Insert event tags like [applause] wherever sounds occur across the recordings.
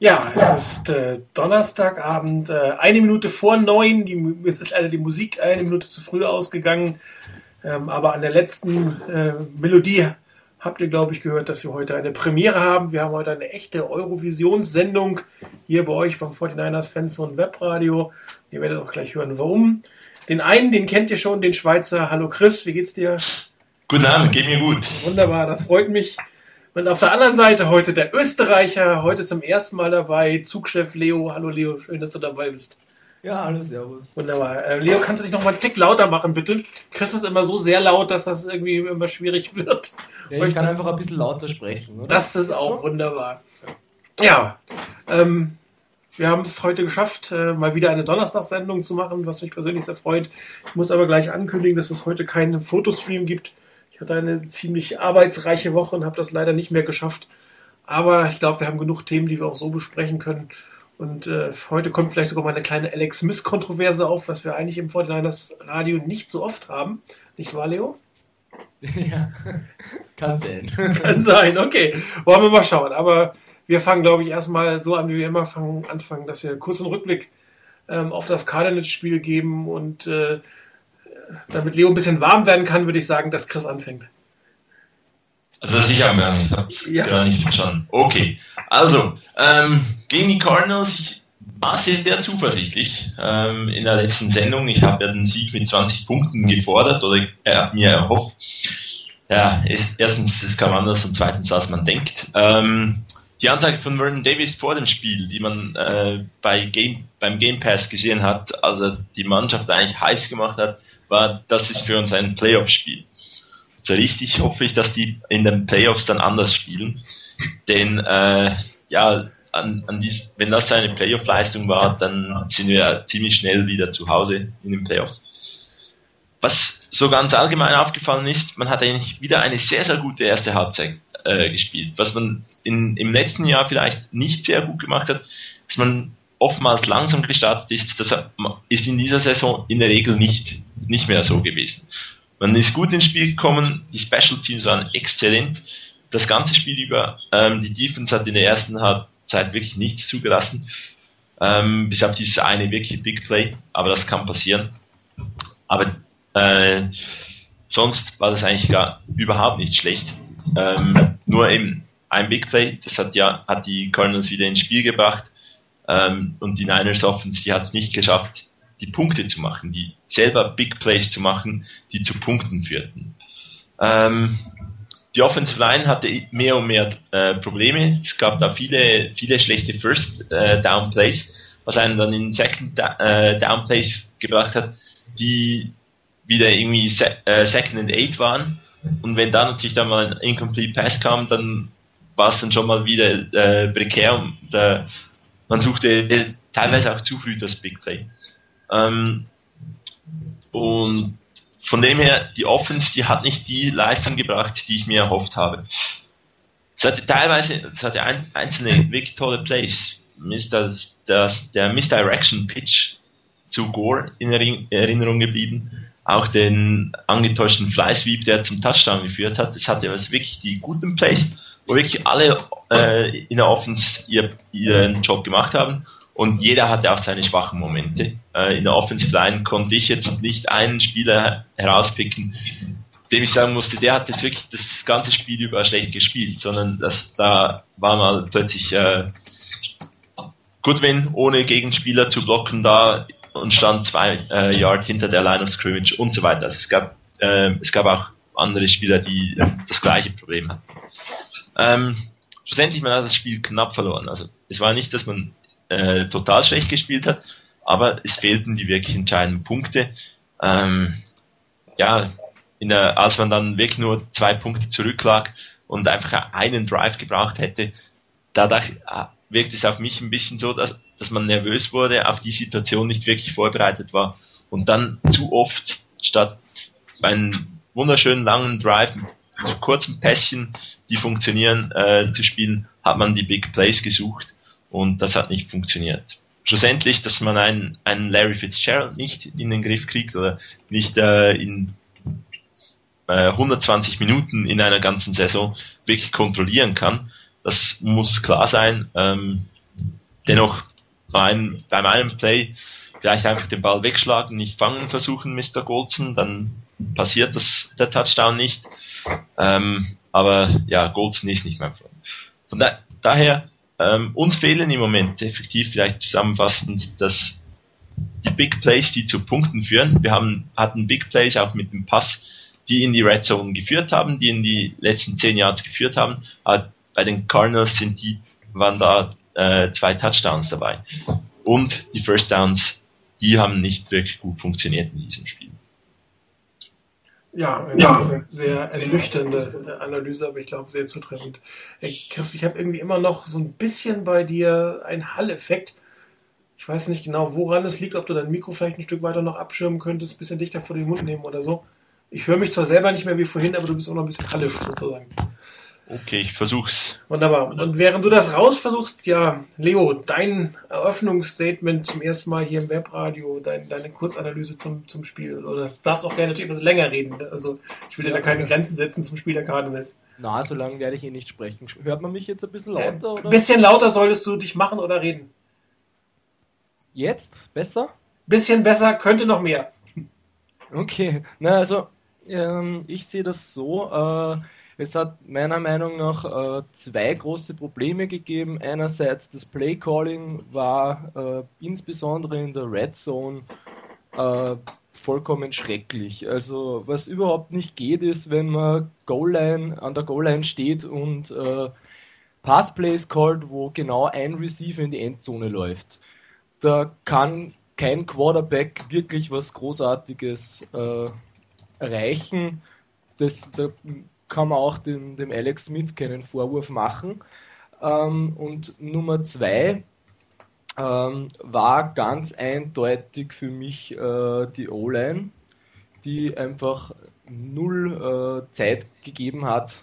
Ja, es ist äh, Donnerstagabend, äh, eine Minute vor neun. Die, es ist leider die Musik eine Minute zu früh ausgegangen. Ähm, aber an der letzten äh, Melodie habt ihr, glaube ich, gehört, dass wir heute eine Premiere haben. Wir haben heute eine echte Eurovisionssendung hier bei euch beim 49ers Fans und Webradio. Ihr werdet auch gleich hören, warum. Den einen, den kennt ihr schon, den Schweizer. Hallo Chris, wie geht's dir? Guten Abend, geht mir gut. Wunderbar, das freut mich. Und auf der anderen Seite heute der Österreicher, heute zum ersten Mal dabei, Zugchef Leo. Hallo Leo, schön, dass du dabei bist. Ja, hallo, servus. Wunderbar. Äh, Leo, kannst du dich noch mal einen Tick lauter machen, bitte? Chris ist immer so sehr laut, dass das irgendwie immer schwierig [laughs] wird. Ja, ich kann einfach ein bisschen lauter sprechen, oder? Das ist auch so? wunderbar. Ja, ähm, wir haben es heute geschafft, äh, mal wieder eine Donnerstagssendung zu machen, was mich persönlich sehr freut. Ich muss aber gleich ankündigen, dass es heute keinen Fotostream gibt. Ich hatte eine ziemlich arbeitsreiche Woche und habe das leider nicht mehr geschafft. Aber ich glaube, wir haben genug Themen, die wir auch so besprechen können. Und äh, heute kommt vielleicht sogar mal eine kleine Alex Smith-Kontroverse auf, was wir eigentlich im Fortniners Radio nicht so oft haben. Nicht wahr, Leo? [laughs] Ja, kann sein. [laughs] kann sein, okay. Wollen wir mal schauen. Aber wir fangen, glaube ich, erstmal so an, wie wir immer fangen, anfangen, dass wir kurz einen Rückblick ähm, auf das Cardinals-Spiel geben und äh, damit Leo ein bisschen warm werden kann, würde ich sagen, dass Chris anfängt. Also sicher ich habe ja. gerade nicht verstanden. Okay, also ähm, gegen die Cardinals, ich war sehr zuversichtlich ähm, in der letzten Sendung. Ich habe ja den Sieg mit 20 Punkten gefordert oder er mir erhofft. Ja, ist, erstens, es kam anders und zweitens, als man denkt. Ähm, die Ansage von Vernon Davis vor dem Spiel, die man äh, bei Game, beim Game Pass gesehen hat, also die Mannschaft eigentlich heiß gemacht hat, war, das ist für uns ein Playoff-Spiel. So richtig hoffe ich, dass die in den Playoffs dann anders spielen. Denn äh, ja, an, an dies, wenn das eine Playoff-Leistung war, dann sind wir ziemlich schnell wieder zu Hause in den Playoffs. Was so ganz allgemein aufgefallen ist, man hat eigentlich wieder eine sehr, sehr gute erste Halbzeit äh, gespielt. Was man in, im letzten Jahr vielleicht nicht sehr gut gemacht hat, dass man oftmals langsam gestartet ist, das ist in dieser Saison in der Regel nicht, nicht mehr so gewesen. Man ist gut ins Spiel gekommen, die Special Teams waren exzellent, das ganze Spiel über, ähm, die Defense hat in der ersten Halbzeit wirklich nichts zugelassen, ähm, bis auf dieses eine wirklich Big Play, aber das kann passieren. Aber äh, sonst war das eigentlich gar überhaupt nicht schlecht. Ähm, nur eben ein Big Play, das hat ja hat die Cardinals wieder ins Spiel gebracht ähm, und die Niners Offense, die hat es nicht geschafft, die Punkte zu machen, die selber Big Plays zu machen, die zu Punkten führten. Ähm, die Offensive Line hatte mehr und mehr äh, Probleme. Es gab da viele, viele schlechte First äh, Down Plays, was einen dann in Second äh, Down Plays gebracht hat, die wieder irgendwie se äh, Second and Eight waren. Und wenn dann natürlich dann mal ein Incomplete Pass kam, dann war es dann schon mal wieder äh, prekär und äh, man suchte teilweise auch zu früh das Big Play. Ähm, und von dem her, die Offense, die hat nicht die Leistung gebracht, die ich mir erhofft habe. Es hatte teilweise, es hatte ein, einzelne wirklich tolle Plays. Das, das, der Misdirection Pitch zu Gore in Erinnerung geblieben. Auch den angetäuschten Sweep, der zum Touchdown geführt hat. Es hatte also wirklich die guten Plays, wo wirklich alle äh, in der Offense ihr, ihren Job gemacht haben und jeder hatte auch seine schwachen Momente. Äh, in der Offensive Line konnte ich jetzt nicht einen Spieler herauspicken, dem ich sagen musste, der hat jetzt wirklich das ganze Spiel über schlecht gespielt, sondern das, da war mal plötzlich äh, Goodwin ohne Gegenspieler zu blocken da und stand zwei äh, Yard hinter der Line of Scrimmage und so weiter. Also es gab äh, es gab auch andere Spieler, die äh, das gleiche Problem hatten. Ähm, schlussendlich man hat das Spiel knapp verloren. Also es war nicht, dass man äh, total schlecht gespielt hat, aber es fehlten die wirklich entscheidenden Punkte. Ähm, ja, der, als man dann wirklich nur zwei Punkte zurücklag und einfach einen Drive gebraucht hätte, dadurch äh, wirkt es auf mich ein bisschen so, dass, dass man nervös wurde, auf die Situation nicht wirklich vorbereitet war und dann zu oft statt einen wunderschönen langen Drive mit kurzen Pässchen, die funktionieren, äh, zu spielen, hat man die Big Plays gesucht und das hat nicht funktioniert. Schlussendlich, dass man einen, einen Larry Fitzgerald nicht in den Griff kriegt oder nicht äh, in äh, 120 Minuten in einer ganzen Saison wirklich kontrollieren kann, das muss klar sein. Ähm, dennoch beim einem Play vielleicht einfach den Ball wegschlagen, nicht fangen versuchen, Mr. Goldson, dann passiert das, der Touchdown nicht. Ähm, aber ja, Goldson ist nicht mehr Freund. Von da, daher, ähm, uns fehlen im Moment effektiv vielleicht zusammenfassend dass die Big Plays, die zu Punkten führen. Wir haben, hatten Big Plays auch mit dem Pass, die in die Red Zone geführt haben, die in die letzten zehn Yards geführt haben. Aber bei den Cardinals sind die, waren da äh, zwei Touchdowns dabei. Und die First Downs, die haben nicht wirklich gut funktioniert in diesem Spiel. Ja, eine ja. sehr ernüchternde Analyse, aber ich glaube sehr zutreffend. Chris, ich habe irgendwie immer noch so ein bisschen bei dir einen Hall-Effekt. Ich weiß nicht genau, woran es liegt, ob du dein Mikro vielleicht ein Stück weiter noch abschirmen könntest, ein bisschen dichter vor den Mund nehmen oder so. Ich höre mich zwar selber nicht mehr wie vorhin, aber du bist auch noch ein bisschen hallisch sozusagen. Okay, ich versuch's. Wunderbar. Und während du das raus versuchst, ja, Leo, dein Eröffnungsstatement zum ersten Mal hier im Webradio, dein, deine Kurzanalyse zum, zum Spiel. Oder das darfst auch gerne natürlich etwas länger reden. Also ich will dir da keine Grenzen setzen zum Spiel der Cardinals. Na, so lange werde ich eh nicht sprechen. Hört man mich jetzt ein bisschen lauter? Ein äh, bisschen lauter solltest du dich machen oder reden. Jetzt? Besser? Bisschen besser, könnte noch mehr. Okay, na also ähm, ich sehe das so. Äh, es hat meiner Meinung nach äh, zwei große Probleme gegeben. Einerseits das Playcalling war äh, insbesondere in der Red Zone äh, vollkommen schrecklich. Also was überhaupt nicht geht, ist, wenn man Goal -Line, an der Goal-Line steht und äh, Passplays callt, wo genau ein Receiver in die Endzone läuft. Da kann kein Quarterback wirklich was Großartiges äh, erreichen. Das, da kann man auch dem, dem Alex Smith keinen Vorwurf machen. Ähm, und Nummer zwei ähm, war ganz eindeutig für mich äh, die O-Line, die einfach null äh, Zeit gegeben hat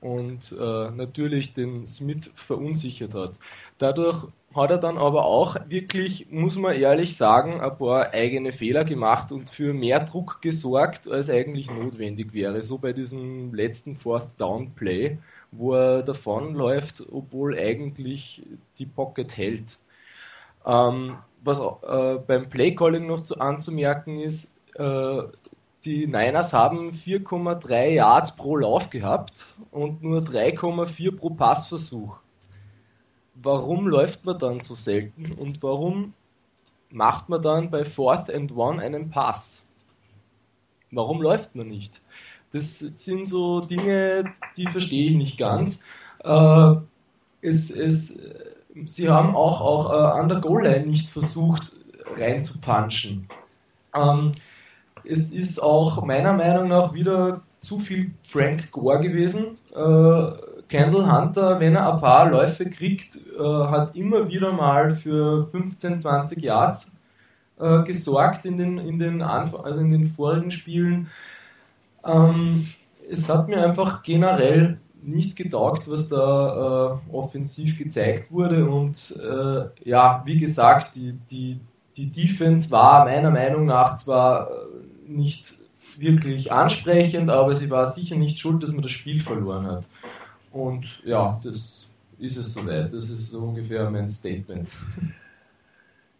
und äh, natürlich den Smith verunsichert hat. Dadurch hat er dann aber auch wirklich, muss man ehrlich sagen, ein paar eigene Fehler gemacht und für mehr Druck gesorgt, als eigentlich notwendig wäre. So bei diesem letzten Fourth Down Play, wo er davonläuft, obwohl eigentlich die Pocket hält. Ähm, was äh, beim Playcalling noch zu, anzumerken ist, äh, die Niners haben 4,3 Yards pro Lauf gehabt und nur 3,4 pro Passversuch warum läuft man dann so selten und warum macht man dann bei Fourth and One einen Pass? Warum läuft man nicht? Das sind so Dinge, die verstehe ich nicht ganz. Äh, es, es, sie haben auch, auch äh, an der Goal-Line nicht versucht reinzupunchen. Ähm, es ist auch meiner Meinung nach wieder zu viel Frank Gore gewesen. Äh, Kendall Hunter, wenn er ein paar Läufe kriegt, äh, hat immer wieder mal für 15, 20 Yards äh, gesorgt in den, in, den also in den vorigen Spielen. Ähm, es hat mir einfach generell nicht getaugt, was da äh, offensiv gezeigt wurde. Und äh, ja, wie gesagt, die, die, die Defense war meiner Meinung nach zwar äh, nicht wirklich ansprechend, aber sie war sicher nicht schuld, dass man das Spiel verloren hat. Und ja, das ist es soweit. Das ist so ungefähr mein Statement. [laughs]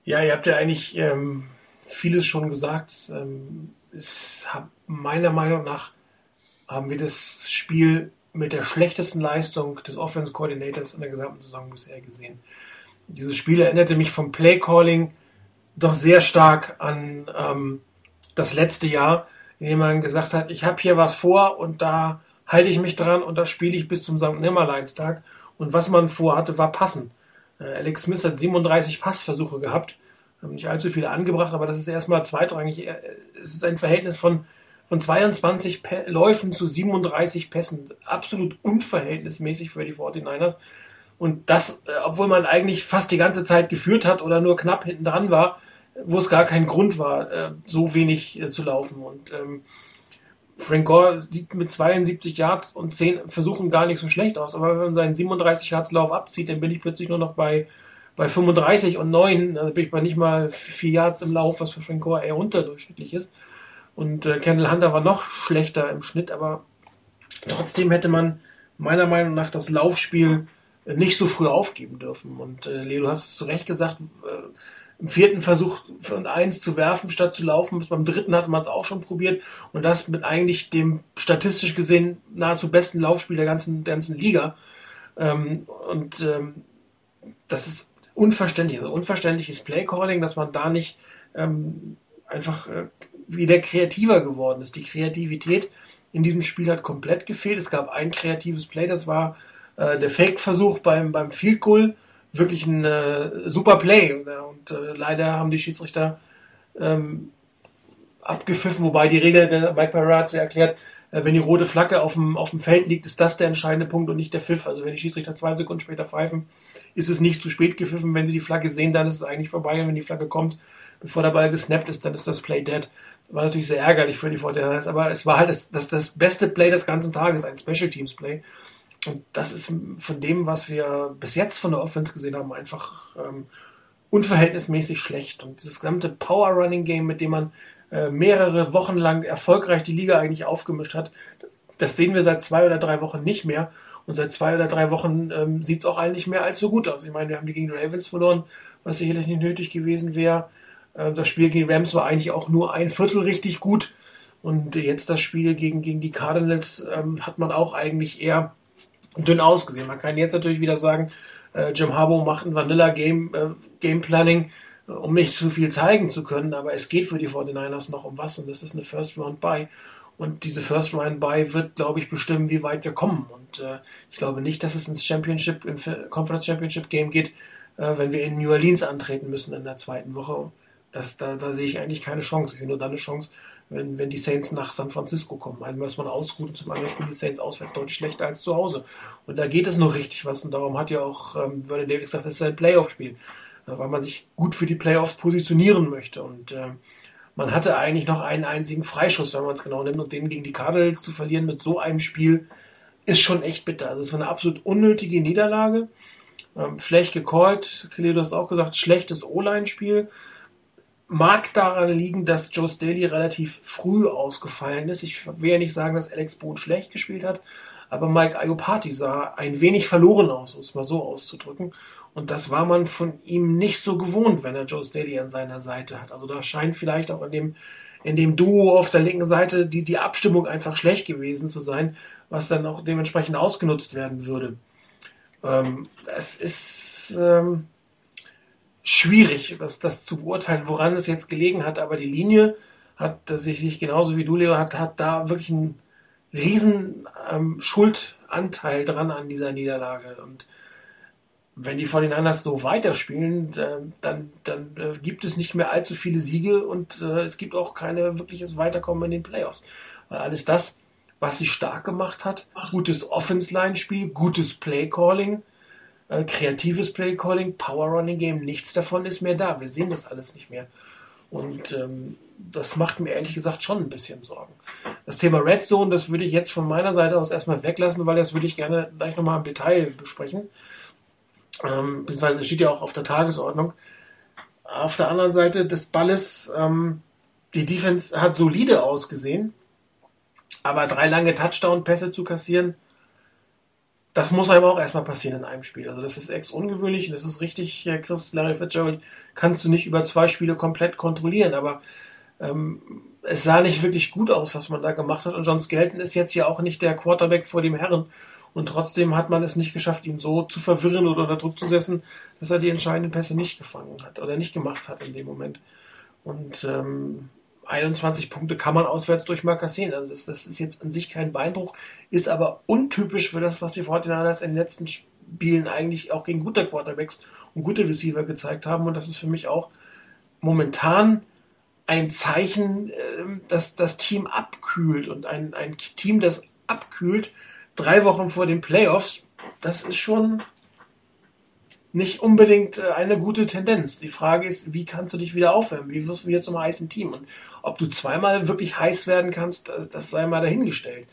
Ja, ihr habt ja eigentlich ähm, vieles schon gesagt. Ähm, hab, meiner Meinung nach haben wir das Spiel mit der schlechtesten Leistung des Offense Coordinators in der gesamten Saison bisher gesehen. Dieses Spiel erinnerte mich vom Play Calling doch sehr stark an ähm, das letzte Jahr, in dem man gesagt hat, ich habe hier was vor und da halte ich mich dran und das spiele ich bis zum St. Nimmerleinstag. Und was man vorhatte, war passen. Äh, Alex Smith hat 37 Passversuche gehabt, nicht allzu viele angebracht, aber das ist erstmal zweitrangig. Es ist ein Verhältnis von, von 22 Pe Läufen zu 37 Pässen. Absolut unverhältnismäßig für die 49ers. Und das, äh, obwohl man eigentlich fast die ganze Zeit geführt hat oder nur knapp hinten dran war, wo es gar kein Grund war, äh, so wenig zu laufen. Und ähm, Frank Gore sieht mit 72 Yards und 10 Versuchen gar nicht so schlecht aus, aber wenn man seinen 37 Yards Lauf abzieht, dann bin ich plötzlich nur noch bei, bei 35 und 9, also bin ich bei nicht mal 4 Yards im Lauf, was für Frank Gore eher unterdurchschnittlich ist. Und äh, Kendall Hunter war noch schlechter im Schnitt, aber trotzdem hätte man meiner Meinung nach das Laufspiel nicht so früh aufgeben dürfen. Und äh, Leo, du hast es zu Recht gesagt, äh, im vierten Versuch von eins zu werfen, statt zu laufen. Beim dritten hatte man es auch schon probiert. Und das mit eigentlich dem statistisch gesehen nahezu besten Laufspiel der ganzen, der ganzen Liga. Ähm, und ähm, das ist unverständlich. Also unverständliches Playcalling, dass man da nicht ähm, einfach äh, wieder kreativer geworden ist. Die Kreativität in diesem Spiel hat komplett gefehlt. Es gab ein kreatives Play, das war äh, der Fake-Versuch beim, beim Field Goal. Wirklich ein äh, super Play. Und äh, leider haben die Schiedsrichter ähm, abgepfiffen, wobei die Regel, der Mike Parazzi erklärt, äh, wenn die rote Flagge auf dem, auf dem Feld liegt, ist das der entscheidende Punkt und nicht der Pfiff. Also wenn die Schiedsrichter zwei Sekunden später pfeifen, ist es nicht zu spät gepfiffen. Wenn sie die Flagge sehen, dann ist es eigentlich vorbei. Und wenn die Flagge kommt, bevor der Ball gesnappt ist, dann ist das Play dead. War natürlich sehr ärgerlich für die Fortinanders, aber es war halt das, das, das beste Play des ganzen Tages, ein Special Teams Play. Und das ist von dem, was wir bis jetzt von der Offense gesehen haben, einfach ähm, unverhältnismäßig schlecht. Und dieses gesamte Power Running Game, mit dem man äh, mehrere Wochen lang erfolgreich die Liga eigentlich aufgemischt hat. Das sehen wir seit zwei oder drei Wochen nicht mehr. Und seit zwei oder drei Wochen ähm, sieht es auch eigentlich mehr als so gut aus. Ich meine, wir haben die gegen die Ravens verloren, was sicherlich nicht nötig gewesen wäre. Äh, das Spiel gegen die Rams war eigentlich auch nur ein Viertel richtig gut. Und jetzt das Spiel gegen, gegen die Cardinals ähm, hat man auch eigentlich eher dünn ausgesehen. Man kann jetzt natürlich wieder sagen, äh, Jim Harbaugh macht ein Vanilla Game, äh, Game Planning um nicht zu viel zeigen zu können, aber es geht für die 49ers noch um was und das ist eine First Round Buy. Und diese First Round Buy wird, glaube ich, bestimmen, wie weit wir kommen. Und äh, ich glaube nicht, dass es ins Championship, ins Conference Championship Game geht, äh, wenn wir in New Orleans antreten müssen in der zweiten Woche. Das, da, da sehe ich eigentlich keine Chance. Ich sehe nur dann eine Chance, wenn, wenn die Saints nach San Francisco kommen. Einmal ist man ausgeruht und zum anderen spielen die Saints auswärts deutlich schlechter als zu Hause. Und da geht es noch richtig was. Und darum hat ja auch ähm, Vernon Davis gesagt, es ist ein Playoff-Spiel weil man sich gut für die Playoffs positionieren möchte. Und äh, man hatte eigentlich noch einen einzigen Freischuss, wenn man es genau nimmt. Und den gegen die Cardinals zu verlieren mit so einem Spiel ist schon echt bitter. Also es war eine absolut unnötige Niederlage. Ähm, schlecht gecallt. Kelly, du hast auch gesagt, schlechtes O-Line-Spiel. Mag daran liegen, dass Joe Staley relativ früh ausgefallen ist. Ich will ja nicht sagen, dass Alex Boone schlecht gespielt hat, aber Mike Ayopati sah ein wenig verloren aus, um es mal so auszudrücken. Und das war man von ihm nicht so gewohnt, wenn er Joe Staley an seiner Seite hat. Also da scheint vielleicht auch in dem, in dem Duo auf der linken Seite die, die Abstimmung einfach schlecht gewesen zu sein, was dann auch dementsprechend ausgenutzt werden würde. Ähm, es ist ähm, schwierig, das, das zu beurteilen, woran es jetzt gelegen hat, aber die Linie hat sich, genauso wie du, Leo, hat, hat da wirklich einen riesen ähm, Schuldanteil dran an dieser Niederlage. Und wenn die 49ers so weiterspielen, äh, dann, dann äh, gibt es nicht mehr allzu viele Siege und äh, es gibt auch kein wirkliches Weiterkommen in den Playoffs. Weil alles das, was sie stark gemacht hat, gutes Offense-Line-Spiel, gutes Play-Calling, kreatives Play-Calling, Power-Running-Game, nichts davon ist mehr da. Wir sehen das alles nicht mehr. Und ähm, das macht mir ehrlich gesagt schon ein bisschen Sorgen. Das Thema Redstone, das würde ich jetzt von meiner Seite aus erstmal weglassen, weil das würde ich gerne gleich nochmal im Detail besprechen ähm, beziehungsweise steht ja auch auf der Tagesordnung. Auf der anderen Seite des Balles, ähm, die Defense hat solide ausgesehen, aber drei lange Touchdown-Pässe zu kassieren, das muss einem auch erstmal passieren in einem Spiel. Also das ist ex ungewöhnlich und das ist richtig, Chris Larry Fitzgerald kannst du nicht über zwei Spiele komplett kontrollieren, aber ähm, es sah nicht wirklich gut aus, was man da gemacht hat. Und John Skelton ist jetzt ja auch nicht der Quarterback vor dem Herren. Und trotzdem hat man es nicht geschafft, ihn so zu verwirren oder unter Druck zu setzen, dass er die entscheidenden Pässe nicht gefangen hat oder nicht gemacht hat in dem Moment. Und ähm, 21 Punkte kann man auswärts durch mal kassieren. Also das, das, ist jetzt an sich kein Beinbruch, ist aber untypisch für das, was die Fortinanders in den letzten Spielen eigentlich auch gegen gute Quarterbacks und gute Receiver gezeigt haben. Und das ist für mich auch momentan ein Zeichen, ähm, dass das Team abkühlt und ein, ein Team, das abkühlt, drei Wochen vor den Playoffs, das ist schon nicht unbedingt äh, eine gute Tendenz. Die Frage ist, wie kannst du dich wieder aufwärmen? Wie wirst du wieder zum heißen Team? Und ob du zweimal wirklich heiß werden kannst, äh, das sei mal dahingestellt.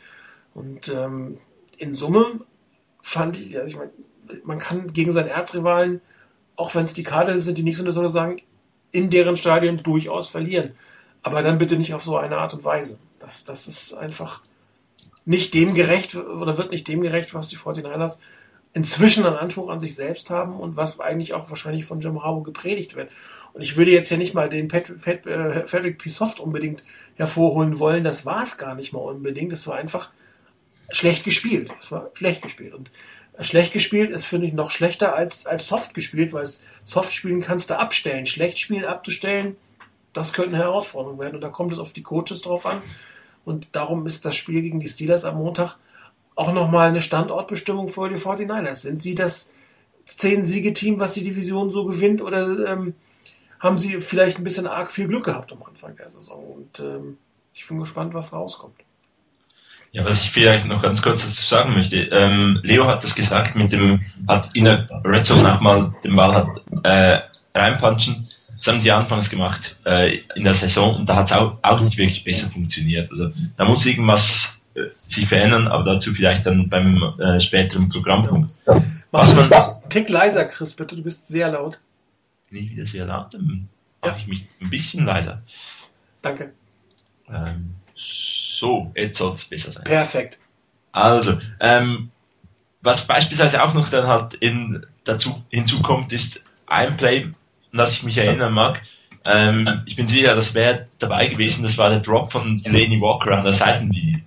Und ähm, in Summe fand ich, also ich meine, man kann gegen seinen Erzrivalen, auch wenn es die Cardinals sind, die nicht so eine sagen, in deren Stadion durchaus verlieren. Aber dann bitte nicht auf so eine Art und Weise. Das, das ist einfach nicht dem gerecht oder wird nicht dem gerecht, was die 49ers inzwischen einen Anspruch an sich selbst haben und was eigentlich auch wahrscheinlich von Jim Harbaugh gepredigt wird. Und ich würde jetzt ja nicht mal den Pat, Pat, äh, Patrick P. Soft unbedingt hervorholen wollen. Das war es gar nicht mal unbedingt. Das war einfach schlecht gespielt. Es war schlecht gespielt. Und schlecht gespielt ist, finde ich, noch schlechter als, als soft gespielt, weil soft spielen kannst du abstellen. Schlecht spielen abzustellen, das könnte eine Herausforderung werden. Und da kommt es auf die Coaches drauf an. Und darum ist das Spiel gegen die Steelers am Montag auch nochmal eine Standortbestimmung für die 49ers. Sind sie das Zehn-Siege-Team, was die Division so gewinnt, oder ähm, haben sie vielleicht ein bisschen arg viel Glück gehabt am Anfang der Saison? Und ähm, ich bin gespannt, was rauskommt. Ja, was ich vielleicht noch ganz kurz dazu sagen möchte, ähm, Leo hat das gesagt mit dem, hat in der Red Zone auch mal den Ball hat, äh, reinpunchen. Das haben sie anfangs gemacht äh, in der Saison und da hat es auch, auch nicht wirklich besser funktioniert. Also da muss irgendwas sich verändern, aber dazu vielleicht dann beim äh, späteren Programmpunkt. Ja. Was man, Tick leiser, Chris, bitte, du bist sehr laut. Bin ich wieder sehr laut? Dann mache ich mich ein bisschen leiser. Danke. Ähm, so, jetzt soll es besser sein. Perfekt. Also, ähm, was beispielsweise auch noch dann halt in, dazu hinzukommt, ist ein Play, an das ich mich erinnern mag. Ähm, ich bin sicher, das wäre dabei gewesen, das war der Drop von Delaney Walker an der Seitenlinie.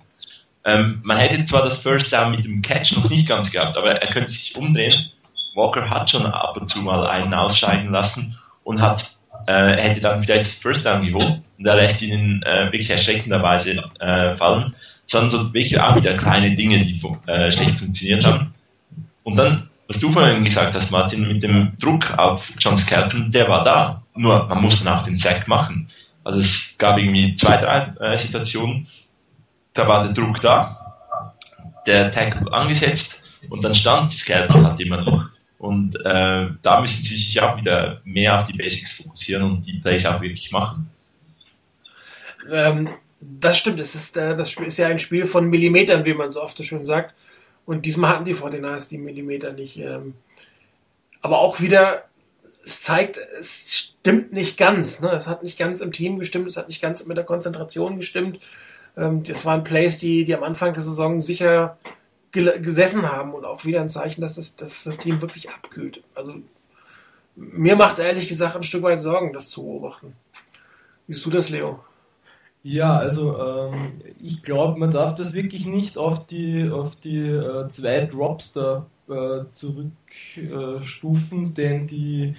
Ähm, man hätte zwar das First Down mit dem Catch noch nicht ganz gehabt, aber er könnte sich umdrehen. Walker hat schon ab und zu mal einen ausscheiden lassen und hat äh, hätte dann vielleicht das First Down geholt und er lässt ihn äh, wirklich erschreckenderweise äh, fallen, sondern so wirklich auch wieder kleine Dinge, die äh, schlecht funktioniert haben. Und dann, was du vorhin gesagt hast, Martin, mit dem Druck auf John Skelton, der war da. Nur man muss dann auch den Sack machen. Also es gab irgendwie zwei, drei äh, Situationen, da war der Druck da, der Tackle angesetzt und dann stand Skelton halt immer noch. Und äh, da müssen sie sich auch wieder mehr auf die Basics fokussieren und die Plays auch wirklich machen. Ähm, das stimmt, es ist, äh, das ist ja ein Spiel von Millimetern, wie man so oft so schön sagt. Und diesmal hatten die 49 die Millimeter nicht. Ähm, aber auch wieder, es zeigt, es stimmt nicht ganz. Ne? Es hat nicht ganz im Team gestimmt, es hat nicht ganz mit der Konzentration gestimmt. Ähm, das waren Plays, die, die am Anfang der Saison sicher gesessen haben und auch wieder ein Zeichen, dass das, dass das Team wirklich abkühlt. Also mir macht es ehrlich gesagt ein Stück weit Sorgen, das zu beobachten. Wie siehst du das, Leo? Ja, also ähm, ich glaube, man darf das wirklich nicht auf die, auf die äh, zwei Drops da äh, zurückstufen, äh, denn die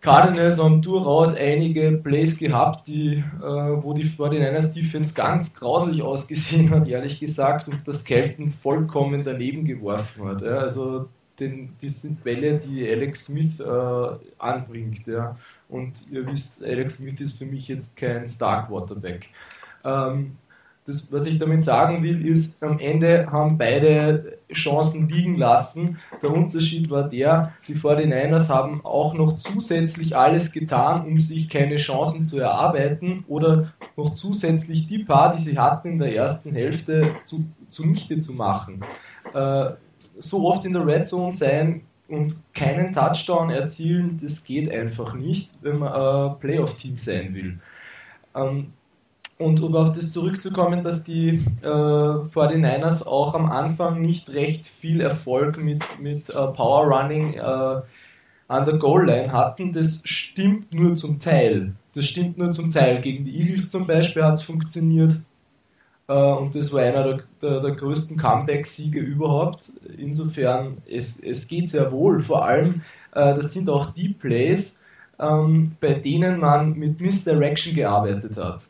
Cardinals haben durchaus einige Plays gehabt, die, äh, wo die 49ers Defense ganz grauselig ausgesehen hat, ehrlich gesagt, und das Kelton vollkommen daneben geworfen hat. Ja. Also den, das sind Bälle, die Alex Smith äh, anbringt. Ja. Und ihr wisst, Alex Smith ist für mich jetzt kein Star Quarterback. Ähm, das, was ich damit sagen will, ist, am Ende haben beide Chancen liegen lassen. Der Unterschied war der, die 49ers haben auch noch zusätzlich alles getan, um sich keine Chancen zu erarbeiten oder noch zusätzlich die paar, die sie hatten in der ersten Hälfte, zu, zunichte zu machen. Äh, so oft in der Red Zone sein und keinen Touchdown erzielen, das geht einfach nicht, wenn man ein Playoff-Team sein will. Ähm, und um auf das zurückzukommen, dass die äh, 49ers auch am Anfang nicht recht viel Erfolg mit, mit äh, Power Running äh, an der Goal Line hatten, das stimmt nur zum Teil. Das stimmt nur zum Teil. Gegen die Eagles zum Beispiel hat es funktioniert. Äh, und das war einer der, der, der größten Comeback-Siege überhaupt. Insofern, es, es geht sehr wohl. Vor allem, äh, das sind auch die Plays, ähm, bei denen man mit Misdirection gearbeitet hat.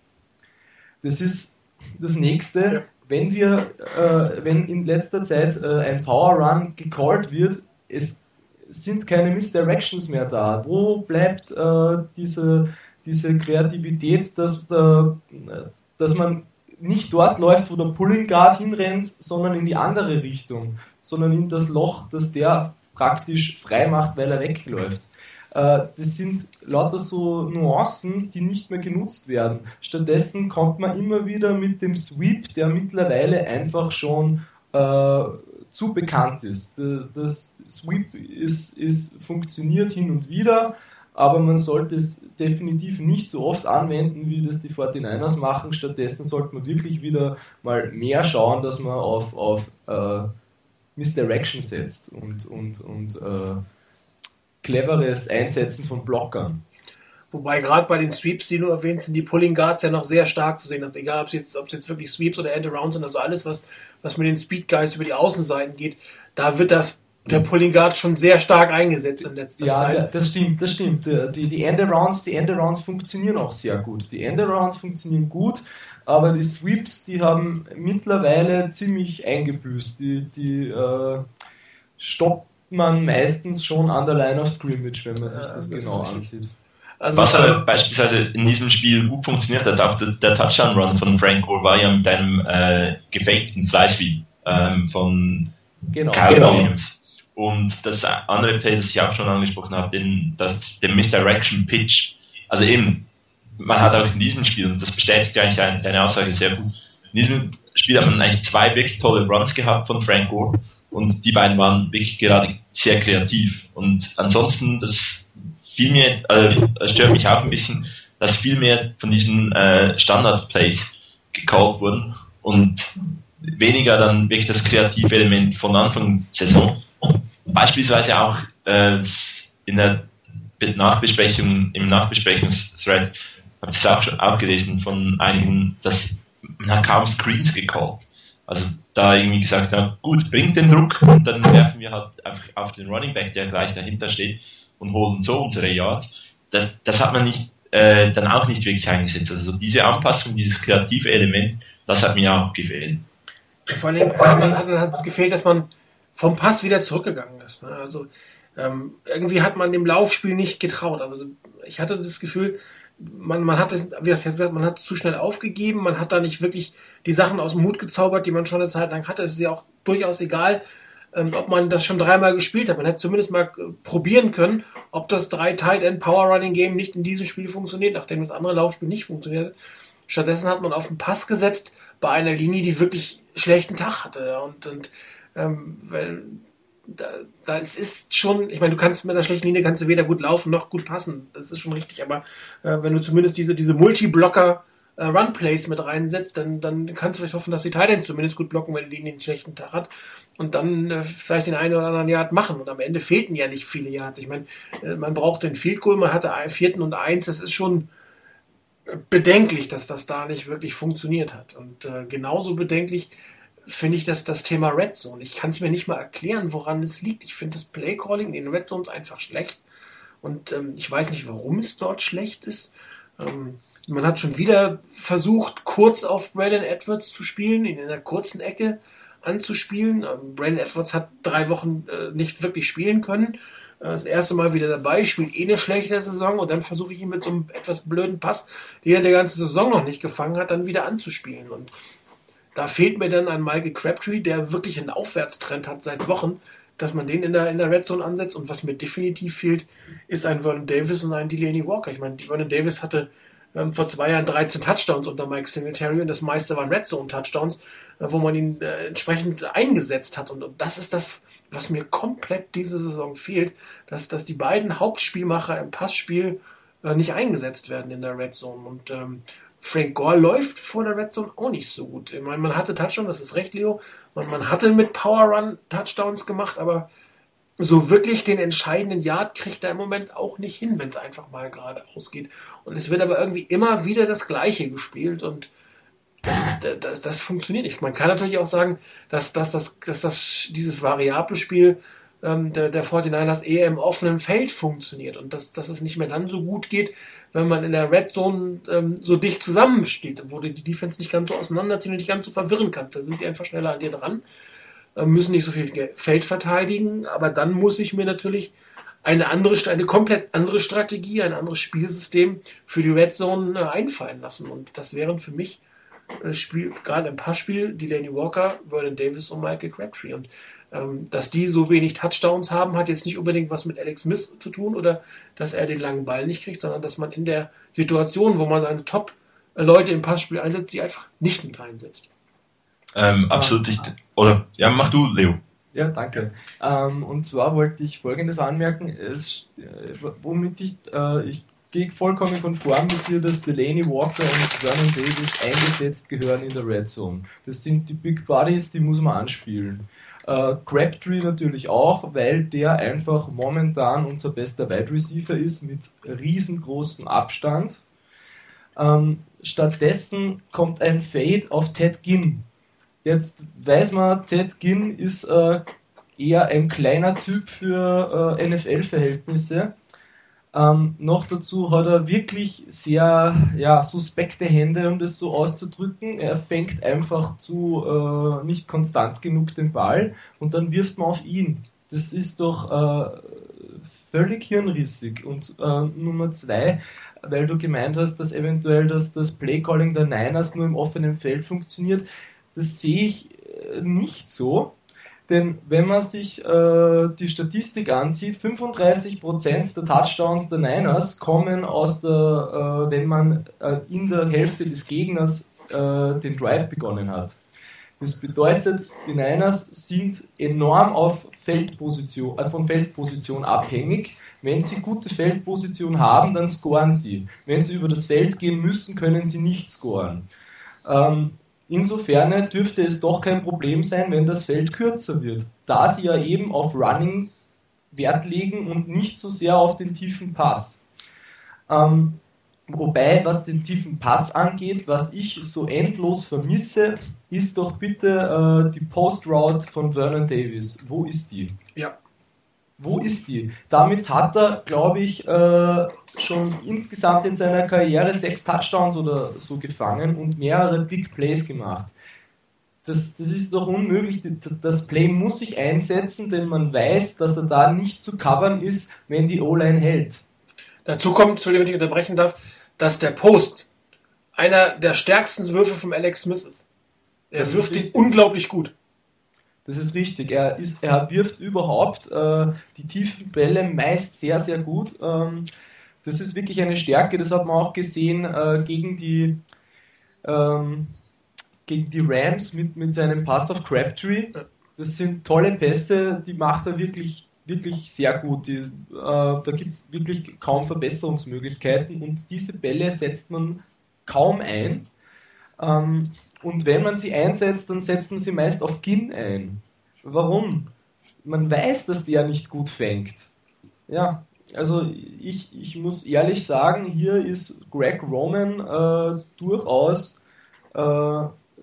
Das ist das nächste. Ja. Wenn wir, äh, wenn in letzter Zeit äh, ein Power Run gecallt wird, es sind keine Misdirections mehr da. Wo bleibt äh, diese, diese Kreativität, dass, äh, dass man nicht dort läuft, wo der Pulling Guard hinrennt, sondern in die andere Richtung, sondern in das Loch, das der praktisch frei macht, weil er wegläuft. Äh, das sind lauter so Nuancen, die nicht mehr genutzt werden. Stattdessen kommt man immer wieder mit dem Sweep, der mittlerweile einfach schon äh, zu bekannt ist. Das Sweep ist, ist, funktioniert hin und wieder, aber man sollte es definitiv nicht so oft anwenden, wie das die 49ers machen. Stattdessen sollte man wirklich wieder mal mehr schauen, dass man auf, auf äh, Misdirection setzt und, und, und äh, cleveres Einsetzen von Blockern. Wobei gerade bei den Sweeps, die du erwähnst, sind die Pulling Guards ja noch sehr stark zu sehen. Also egal, ob es jetzt, jetzt wirklich Sweeps oder End-Arounds sind, also alles, was, was mit den Speed Guys über die Außenseiten geht, da wird das der Pulling Guard schon sehr stark eingesetzt in letzter ja, Zeit. Ja, das stimmt, das stimmt. Die, die End-Arounds, die End-Arounds funktionieren auch sehr gut. Die End-Arounds funktionieren gut, aber die Sweeps, die haben mittlerweile ziemlich eingebüßt. Die, die äh, stoppt man meistens schon an der Line of Scrimmage, wenn man sich das, das genau ansieht. Also Was aber beispielsweise in diesem Spiel gut funktioniert hat, auch der, der Touchdown-Run von Frank Gore war ja mit einem äh, gefakten Fly-Sweep ähm, von genau, Kyle genau. Williams. Und das andere Play, das ich auch schon angesprochen habe, den, das, den Misdirection Pitch. Also eben, man hat auch in diesem Spiel, und das bestätigt eigentlich deine Aussage sehr gut, in diesem Spiel hat man eigentlich zwei wirklich tolle Runs gehabt von Frank Gore und die beiden waren wirklich gerade sehr kreativ. Und ansonsten, das viel mehr, also stört mich auch ein bisschen, dass viel mehr von diesen äh, Standard-Plays gecallt wurden und weniger dann wirklich das kreative Element von Anfang der Saison. Beispielsweise auch äh, in der Nachbesprechung, im Nachbesprechungsthread habe ich es auch schon auch gelesen von einigen, dass man kaum Screens gecallt. Also da irgendwie gesagt, na gut, bringt den Druck und dann werfen wir halt auf den Running Back, der gleich dahinter steht und holen so unsere Yards. Das, das hat man nicht, äh, dann auch nicht wirklich eingesetzt. Also so diese Anpassung, dieses kreative Element, das hat mir auch gefehlt. Vor allem hat es gefehlt, dass man vom Pass wieder zurückgegangen ist. Ne? Also ähm, irgendwie hat man dem Laufspiel nicht getraut. Also ich hatte das Gefühl, man, man hat es, wie gesagt, man hat zu schnell aufgegeben, man hat da nicht wirklich die Sachen aus dem Hut gezaubert, die man schon eine Zeit lang hatte. Es ist ja auch durchaus egal, ähm, ob man das schon dreimal gespielt hat. Man hätte zumindest mal äh, probieren können, ob das drei Tight End Power Running Game nicht in diesem Spiel funktioniert, nachdem das andere Laufspiel nicht funktioniert. Stattdessen hat man auf den Pass gesetzt bei einer Linie, die wirklich schlechten Tag hatte. Und, und ähm, weil da, da es ist schon, ich meine, du kannst mit einer schlechten Linie kannst weder gut laufen noch gut passen. Das ist schon richtig, aber äh, wenn du zumindest diese, diese Multi-Blocker äh, Run-Plays mit reinsetzt, dann, dann kannst du vielleicht hoffen, dass die Titans zumindest gut blocken, wenn die Linie einen schlechten Tag hat und dann äh, vielleicht den einen oder anderen Yard machen. Und am Ende fehlten ja nicht viele Yards. Ich meine, äh, man braucht den Field Goal, man hatte einen vierten und eins, das ist schon bedenklich, dass das da nicht wirklich funktioniert hat. Und äh, genauso bedenklich finde ich das, das Thema Red Zone. Ich kann es mir nicht mal erklären, woran es liegt. Ich finde das Playcalling in Red Zones einfach schlecht. Und ähm, ich weiß nicht, warum es dort schlecht ist. Ähm, man hat schon wieder versucht, kurz auf Braylon Edwards zu spielen, ihn in der kurzen Ecke anzuspielen. Ähm, Braylon Edwards hat drei Wochen äh, nicht wirklich spielen können. Äh, das erste Mal wieder dabei, spielt eh eine schlechte Saison und dann versuche ich ihn mit so einem etwas blöden Pass, den er die ganze Saison noch nicht gefangen hat, dann wieder anzuspielen. Und da fehlt mir dann ein Michael Crabtree, der wirklich einen Aufwärtstrend hat seit Wochen, dass man den in der, in der Red Zone ansetzt. Und was mir definitiv fehlt, ist ein Vernon Davis und ein Delaney Walker. Ich meine, Vernon Davis hatte ähm, vor zwei Jahren 13 Touchdowns unter Mike Singletary und das meiste waren Red Zone Touchdowns, äh, wo man ihn äh, entsprechend eingesetzt hat. Und, und, das ist das, was mir komplett diese Saison fehlt, dass, dass die beiden Hauptspielmacher im Passspiel äh, nicht eingesetzt werden in der Red Zone. Und ähm, Frank Gore läuft vor der Red Zone auch nicht so gut. Ich meine, man hatte Touchdowns, das ist recht, Leo. Man, man hatte mit Power Run Touchdowns gemacht, aber so wirklich den entscheidenden Yard kriegt er im Moment auch nicht hin, wenn es einfach mal gerade ausgeht. Und es wird aber irgendwie immer wieder das Gleiche gespielt und das, das funktioniert nicht. Man kann natürlich auch sagen, dass, dass, dass, dass das, dieses Variablespiel ähm, der, der 49ers eher im offenen Feld funktioniert und dass, dass es nicht mehr dann so gut geht, wenn man in der Red Zone ähm, so dicht zusammensteht, wo die Defense nicht ganz so auseinanderziehen und nicht ganz so verwirren kann. Da sind sie einfach schneller an dir dran. Äh, müssen nicht so viel Feld verteidigen, aber dann muss ich mir natürlich eine andere, eine komplett andere Strategie, ein anderes Spielsystem für die Red Zone äh, einfallen lassen. Und das wären für mich äh, Spiel, gerade im Passspiel, die Danny Walker, Vernon Davis und Michael Crabtree. Und dass die so wenig Touchdowns haben, hat jetzt nicht unbedingt was mit Alex Smith zu tun oder dass er den langen Ball nicht kriegt, sondern dass man in der Situation, wo man seine Top-Leute im Passspiel einsetzt, sie einfach nicht mit reinsetzt. Ähm, absolut nicht. Oder, ja, mach du, Leo. Ja, danke. Ähm, und zwar wollte ich Folgendes anmerken, es, äh, womit ich, äh, ich gehe vollkommen konform mit dir, dass Delaney Walker und Vernon Davis eingesetzt gehören in der Red Zone. Das sind die Big Buddies, die muss man anspielen. Äh, Crabtree natürlich auch, weil der einfach momentan unser bester Wide Receiver ist mit riesengroßem Abstand. Ähm, stattdessen kommt ein Fade auf Ted Ginn. Jetzt weiß man, Ted Ginn ist äh, eher ein kleiner Typ für äh, NFL-Verhältnisse. Ähm, noch dazu hat er wirklich sehr ja, suspekte Hände, um das so auszudrücken. Er fängt einfach zu äh, nicht konstant genug den Ball und dann wirft man auf ihn. Das ist doch äh, völlig hirnrissig. Und äh, Nummer zwei, weil du gemeint hast, dass eventuell das, das Playcalling der Niners nur im offenen Feld funktioniert, das sehe ich äh, nicht so. Denn wenn man sich äh, die Statistik ansieht, 35% der Touchdowns der Niners kommen aus der, äh, wenn man äh, in der Hälfte des Gegners äh, den Drive begonnen hat. Das bedeutet, die Niners sind enorm auf Feldposition, äh, von Feldposition abhängig. Wenn sie gute Feldposition haben, dann scoren sie. Wenn sie über das Feld gehen müssen, können sie nicht scoren. Ähm, Insofern dürfte es doch kein Problem sein, wenn das Feld kürzer wird, da sie ja eben auf Running Wert legen und nicht so sehr auf den tiefen Pass. Ähm, wobei, was den tiefen Pass angeht, was ich so endlos vermisse, ist doch bitte äh, die Post-Route von Vernon Davis. Wo ist die? Ja. Wo ist die? Damit hat er, glaube ich, äh, schon insgesamt in seiner Karriere sechs Touchdowns oder so gefangen und mehrere Big Plays gemacht. Das, das ist doch unmöglich. Das Play muss sich einsetzen, denn man weiß, dass er da nicht zu covern ist, wenn die O-Line hält. Dazu kommt, Entschuldigung, wenn ich unterbrechen darf, dass der Post einer der stärksten Würfe von Alex Smith ist. Er das wirft ihn unglaublich gut. Das ist richtig. Er, ist, er wirft überhaupt äh, die tiefen Bälle meist sehr, sehr gut. Ähm, das ist wirklich eine Stärke. Das hat man auch gesehen äh, gegen, die, ähm, gegen die Rams mit, mit seinem Pass auf Crabtree. Das sind tolle Pässe, die macht er wirklich, wirklich sehr gut. Die, äh, da gibt es wirklich kaum Verbesserungsmöglichkeiten und diese Bälle setzt man kaum ein. Ähm, und wenn man sie einsetzt, dann setzt man sie meist auf Gin ein. Warum? Man weiß, dass der nicht gut fängt. Ja, also ich, ich muss ehrlich sagen, hier ist Greg Roman äh, durchaus äh,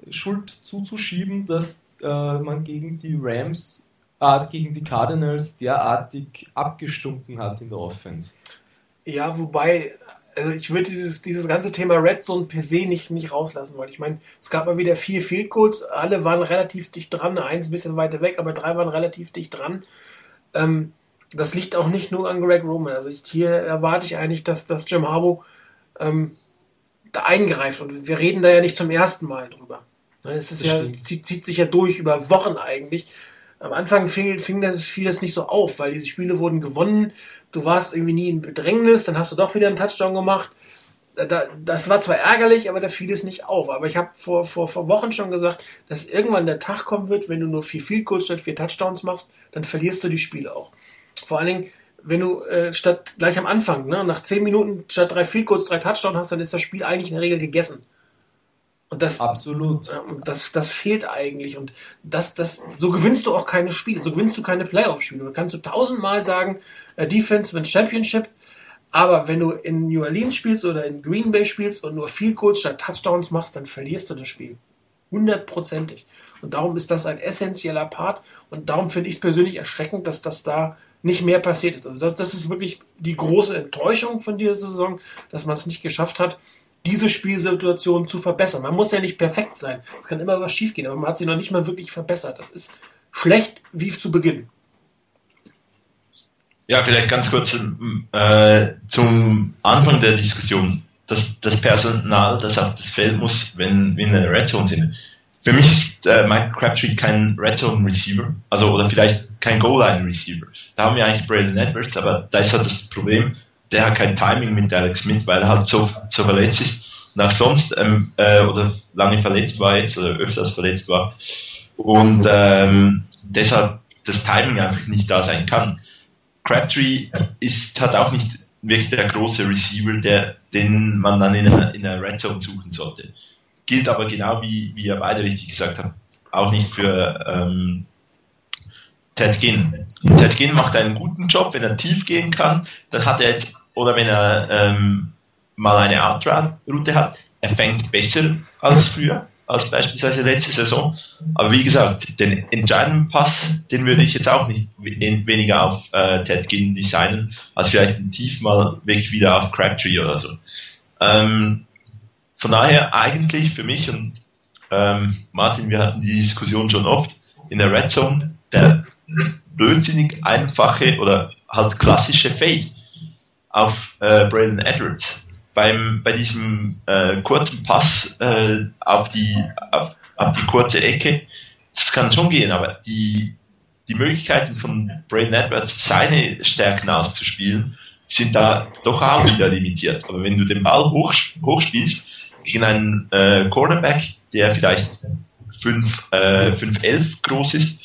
Schuld zuzuschieben, dass äh, man gegen die Rams, äh, gegen die Cardinals derartig abgestunken hat in der Offense. Ja, wobei also ich würde dieses, dieses ganze Thema Red Zone per se nicht, nicht rauslassen, weil ich meine, es gab mal wieder vier Field Goals, alle waren relativ dicht dran, eins ein bisschen weiter weg, aber drei waren relativ dicht dran. Ähm, das liegt auch nicht nur an Greg Roman. Also ich, hier erwarte ich eigentlich, dass, dass Jim Harbaugh ähm, da eingreift und wir reden da ja nicht zum ersten Mal drüber. Ne, es ist ja, zieht, zieht sich ja durch über Wochen eigentlich. Am Anfang fing, fing das, fiel das nicht so auf, weil diese Spiele wurden gewonnen. Du warst irgendwie nie in Bedrängnis, dann hast du doch wieder einen Touchdown gemacht. Da, das war zwar ärgerlich, aber da fiel es nicht auf. Aber ich habe vor, vor, vor Wochen schon gesagt, dass irgendwann der Tag kommen wird, wenn du nur vier Field Goals statt vier Touchdowns machst, dann verlierst du die Spiele auch. Vor allen Dingen, wenn du äh, statt gleich am Anfang, ne, nach zehn Minuten statt drei Field Goals drei Touchdowns hast, dann ist das Spiel eigentlich in der Regel gegessen. Und das, Absolut. Das, das fehlt eigentlich. Und das, das, so gewinnst du auch keine Spiele, so gewinnst du keine Playoff-Spiele. Du kannst du tausendmal sagen, äh, Defense wins Championship, aber wenn du in New Orleans spielst oder in Green Bay spielst und nur viel Coach statt Touchdowns machst, dann verlierst du das Spiel. Hundertprozentig. Und darum ist das ein essentieller Part. Und darum finde ich es persönlich erschreckend, dass das da nicht mehr passiert ist. Also das, das ist wirklich die große Enttäuschung von dieser Saison, dass man es nicht geschafft hat, diese Spielsituation zu verbessern. Man muss ja nicht perfekt sein. Es kann immer was schiefgehen, aber man hat sie noch nicht mal wirklich verbessert. Das ist schlecht wie zu Beginn. Ja, vielleicht ganz kurz äh, zum Anfang der Diskussion. Das, das Personal, das auf das Feld muss, wenn wir in der Red Zone sind. Für mich ist äh, Mike Crabtree kein Red Zone Receiver, also oder vielleicht kein Goal Line Receiver. Da haben wir eigentlich Braden Edwards, aber da ist halt das Problem, der hat kein Timing mit Alex Smith, weil er halt so, so verletzt ist und auch sonst ähm, äh, oder lange verletzt war jetzt oder öfters verletzt war und ähm, deshalb das Timing einfach nicht da sein kann. Crabtree ist hat auch nicht wirklich der große Receiver, der den man dann in einer Red Zone suchen sollte. Gilt aber genau wie wie ihr beide richtig gesagt habt, auch nicht für ähm, Ted Ginn. Ted Ginn macht einen guten Job, wenn er tief gehen kann, dann hat er jetzt, oder wenn er ähm, mal eine Outroute hat, er fängt besser als früher, als beispielsweise letzte Saison. Aber wie gesagt, den entscheidenden Pass, den würde ich jetzt auch nicht weniger auf äh, Ted Ginn designen, als vielleicht tief mal wirklich wieder auf Crabtree oder so. Ähm, von daher eigentlich für mich und ähm, Martin, wir hatten die Diskussion schon oft, in der Red Zone der blödsinnig einfache oder halt klassische Fade auf äh, Braden Edwards. Beim, bei diesem äh, kurzen Pass äh, auf, die, auf, auf die kurze Ecke, das kann schon gehen, aber die, die Möglichkeiten von Braden Edwards, seine Stärken auszuspielen, sind da doch auch wieder limitiert. Aber wenn du den Ball hoch, hochspielst gegen einen äh, Cornerback, der vielleicht 5, äh, 5'11 groß ist,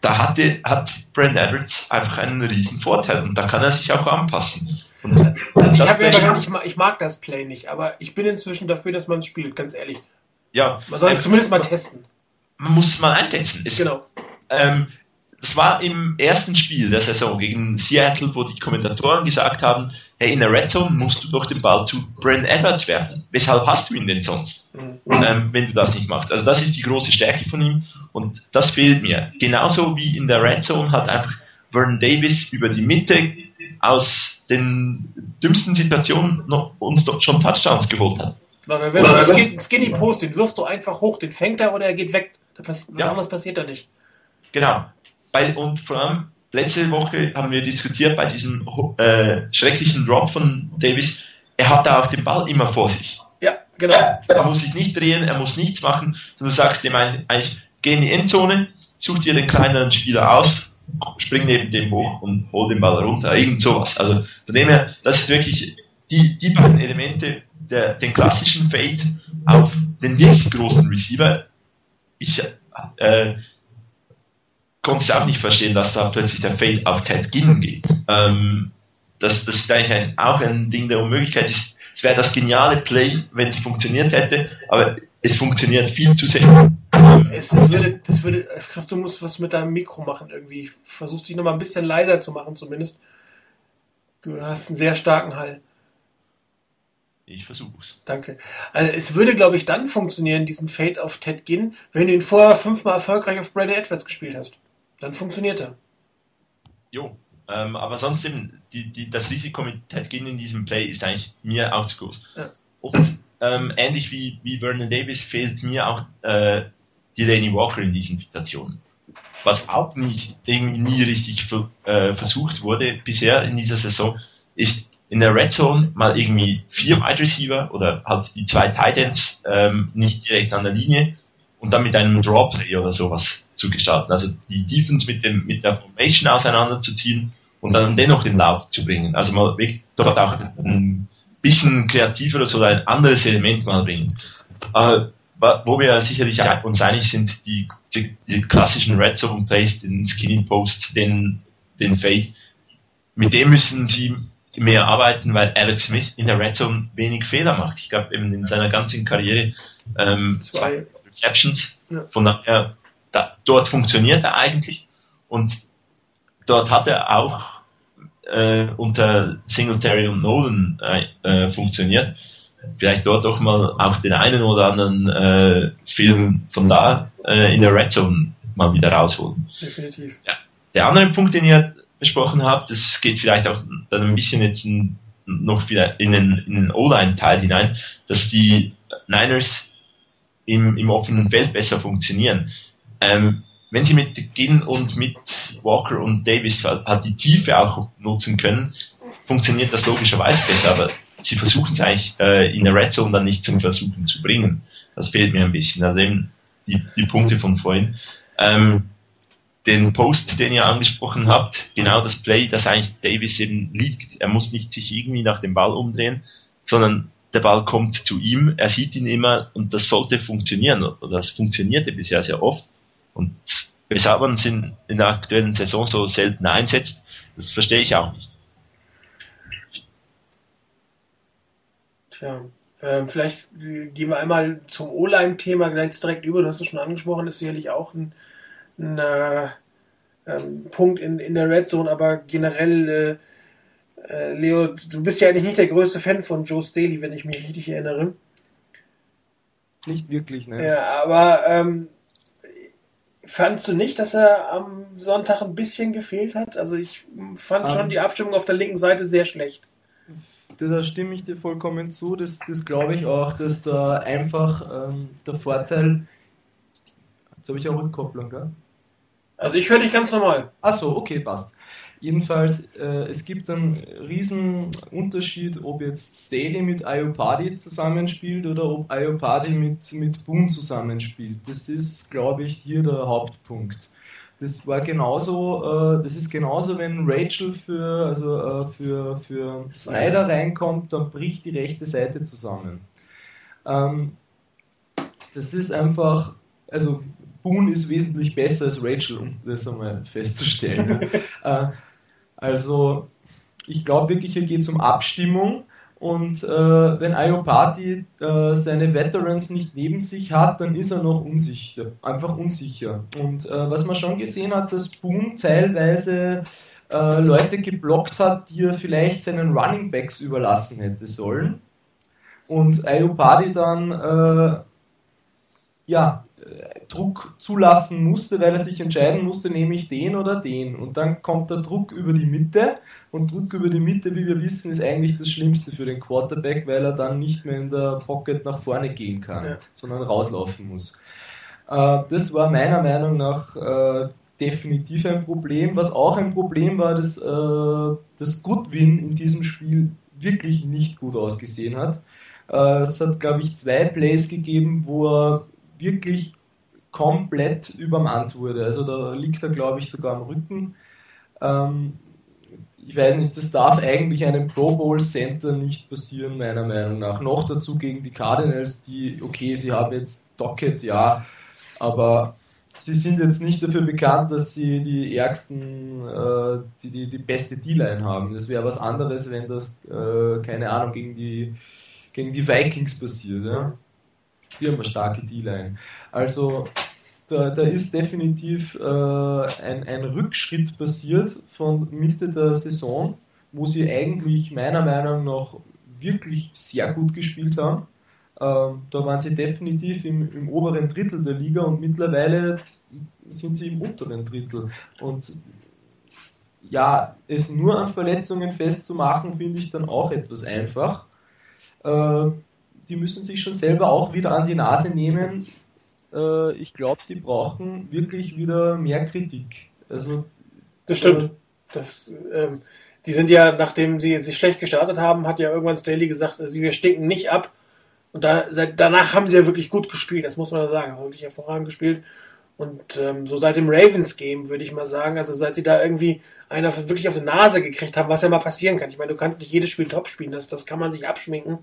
da hatte, hat Brand Edwards einfach einen riesen Vorteil und da kann er sich auch anpassen. Und also ich, ja ich, mag, ich mag das Play nicht, aber ich bin inzwischen dafür, dass man es spielt, ganz ehrlich. Ja. Man soll es zumindest mal testen. Man muss es mal eintesten. Es, genau. Ähm, das war im ersten Spiel der Saison gegen Seattle, wo die Kommentatoren gesagt haben, hey, in der Red Zone musst du doch den Ball zu Brent Edwards werfen. Weshalb hast du ihn denn sonst, mhm. ähm, wenn du das nicht machst? Also das ist die große Stärke von ihm und das fehlt mir. Genauso wie in der Red Zone hat einfach Vernon Davis über die Mitte aus den dümmsten Situationen noch, uns doch schon Touchdowns geholt hat. Wenn du einen Skinny Post, den wirst du einfach hoch, den fängt er oder er geht weg. Was ja. anderes passiert da nicht. Genau bei, und vor allem letzte Woche haben wir diskutiert bei diesem äh, schrecklichen Drop von Davis, er hat da auch den Ball immer vor sich. Ja, genau. Er muss sich nicht drehen, er muss nichts machen. Du sagst ihm eigentlich, geh in die Endzone, such dir den kleineren Spieler aus, spring neben dem hoch und hol den Ball runter. Irgend sowas. Also von dem her, das ist wirklich die, die beiden Elemente, der, den klassischen Fade auf den wirklich großen Receiver. Ich äh, konnte es auch nicht verstehen, dass da plötzlich der Fade auf Ted Ginn geht. Ähm, das, das ist eigentlich ein, auch ein Ding der Unmöglichkeit. Es, es wäre das geniale Play, wenn es funktioniert hätte, aber es funktioniert viel zu selten. Es, es würde, das würde, Chris, du musst was mit deinem Mikro machen irgendwie. Versuch dich nochmal ein bisschen leiser zu machen zumindest. Du hast einen sehr starken Hall. Ich versuch's. Danke. Also es würde, glaube ich, dann funktionieren, diesen Fade auf Ted Ginn, wenn du ihn vorher fünfmal erfolgreich auf Brady Edwards gespielt hast. Dann funktioniert er. Jo, ähm, aber sonst eben, die, die, das Risiko mit Ted Ginn in diesem Play ist eigentlich mir auch zu groß. Ja. Und ähm, ähnlich wie, wie Vernon Davis fehlt mir auch äh, Delaney Walker in diesen Situationen. Was auch nicht irgendwie nie richtig äh, versucht wurde bisher in dieser Saison, ist in der Red Zone mal irgendwie vier Wide Receiver oder halt die zwei Titans ähm, nicht direkt an der Linie und dann mit einem Drop Play oder sowas zu gestalten. Also die Defense mit dem mit der Formation auseinanderzuziehen und dann dennoch den Lauf zu bringen. Also mal wirklich dort auch ein bisschen kreativer oder so ein anderes Element mal bringen. Äh, wo wir sicherlich uns einig sind, die, die, die klassischen Red Zone Plays, den Skinny Post, den, den Fade, mit dem müssen sie mehr arbeiten, weil Alex Smith in der Red Zone wenig Fehler macht. Ich glaube eben in seiner ganzen Karriere ähm, zwei Receptions. Ja. Von daher, da, dort funktioniert er eigentlich und dort hat er auch äh, unter Singletary und Nolan äh, äh, funktioniert. Vielleicht dort doch mal auch den einen oder anderen äh, Film von da äh, in der Red Zone mal wieder rausholen. Definitiv. Ja. Der andere Punkt, den ihr besprochen habt, das geht vielleicht auch dann ein bisschen jetzt in, noch wieder in den, in den O-Line-Teil hinein, dass die Niners im, im offenen Feld besser funktionieren. Ähm, wenn sie mit Ginn und mit Walker und Davis halt die Tiefe auch nutzen können, funktioniert das logischerweise besser, aber sie versuchen es eigentlich äh, in der Red Zone dann nicht zum Versuchen zu bringen. Das fehlt mir ein bisschen. Also eben die, die Punkte von vorhin. Ähm, den Post, den ihr angesprochen habt, genau das Play, das eigentlich Davis eben liegt. Er muss nicht sich irgendwie nach dem Ball umdrehen, sondern der Ball kommt zu ihm, er sieht ihn immer und das sollte funktionieren. Oder das funktionierte bisher sehr oft. Und weshalb man es in, in der aktuellen Saison so selten einsetzt, das verstehe ich auch nicht. Tja, ähm, vielleicht gehen wir einmal zum O-Line-Thema gleich direkt über. Du hast es schon angesprochen, ist sicherlich auch ein, ein, äh, ähm, Punkt in, in der Red Zone, aber generell, äh, äh, Leo, du bist ja eigentlich nicht der größte Fan von Joe Staley, wenn ich mich richtig erinnere. Nicht wirklich, ne? Ja, aber ähm, fandst du nicht, dass er am Sonntag ein bisschen gefehlt hat? Also ich fand um, schon ähm. die Abstimmung auf der linken Seite sehr schlecht. Da stimme ich dir vollkommen zu. Das, das glaube ich auch, dass da einfach ähm, der Vorteil. Jetzt habe ich auch Rückkopplung, gell? Also ich höre dich ganz normal. Achso, okay, passt. Jedenfalls, äh, es gibt einen riesen Unterschied, ob jetzt Staley mit Iopadi zusammenspielt oder ob Iopadi mit, mit Boone zusammenspielt. Das ist, glaube ich, hier der Hauptpunkt. Das war genauso, äh, das ist genauso, wenn Rachel für, also, äh, für, für Snyder reinkommt, dann bricht die rechte Seite zusammen. Ähm, das ist einfach, also Boone ist wesentlich besser als Rachel, um das einmal festzustellen. [laughs] äh, also ich glaube wirklich, hier geht es um Abstimmung. Und äh, wenn Iopati äh, seine Veterans nicht neben sich hat, dann ist er noch unsicher, einfach unsicher. Und äh, was man schon gesehen hat, dass Boom teilweise äh, Leute geblockt hat, die er vielleicht seinen Running Backs überlassen hätte sollen. Und Iopati dann äh, ja, Druck zulassen musste, weil er sich entscheiden musste, nehme ich den oder den. Und dann kommt der Druck über die Mitte. Und Druck über die Mitte, wie wir wissen, ist eigentlich das Schlimmste für den Quarterback, weil er dann nicht mehr in der Pocket nach vorne gehen kann, ja. sondern rauslaufen muss. Äh, das war meiner Meinung nach äh, definitiv ein Problem. Was auch ein Problem war, dass, äh, dass Goodwin in diesem Spiel wirklich nicht gut ausgesehen hat. es hat, glaube ich, zwei Plays gegeben, wo er wirklich komplett übermannt wurde. Also da liegt er, glaube ich, sogar am Rücken. Ähm, ich weiß nicht, das darf eigentlich einem Pro Bowl Center nicht passieren, meiner Meinung nach. Noch dazu gegen die Cardinals, die, okay, sie haben jetzt Docket, ja, aber sie sind jetzt nicht dafür bekannt, dass sie die ärgsten, äh, die, die, die beste D-Line haben. Das wäre was anderes, wenn das, äh, keine Ahnung, gegen die, gegen die Vikings passiert. Ja? Die haben eine starke D-Line. Also da, da ist definitiv äh, ein, ein Rückschritt passiert von Mitte der Saison, wo sie eigentlich meiner Meinung nach wirklich sehr gut gespielt haben. Ähm, da waren sie definitiv im, im oberen Drittel der Liga und mittlerweile sind sie im unteren Drittel. Und ja, es nur an Verletzungen festzumachen, finde ich dann auch etwas einfach. Äh, die müssen sich schon selber auch wieder an die Nase nehmen, äh, ich glaube, die brauchen wirklich wieder mehr Kritik. Also, das stimmt. Äh, das, ähm, die sind ja, nachdem sie sich schlecht gestartet haben, hat ja irgendwann Staley gesagt, also wir stinken nicht ab. Und da, seit, danach haben sie ja wirklich gut gespielt, das muss man sagen. Wirklich hervorragend gespielt. Und ähm, so seit dem Ravens-Game würde ich mal sagen, also seit sie da irgendwie einer wirklich auf die Nase gekriegt haben, was ja mal passieren kann. Ich meine, du kannst nicht jedes Spiel top spielen, das, das kann man sich abschminken.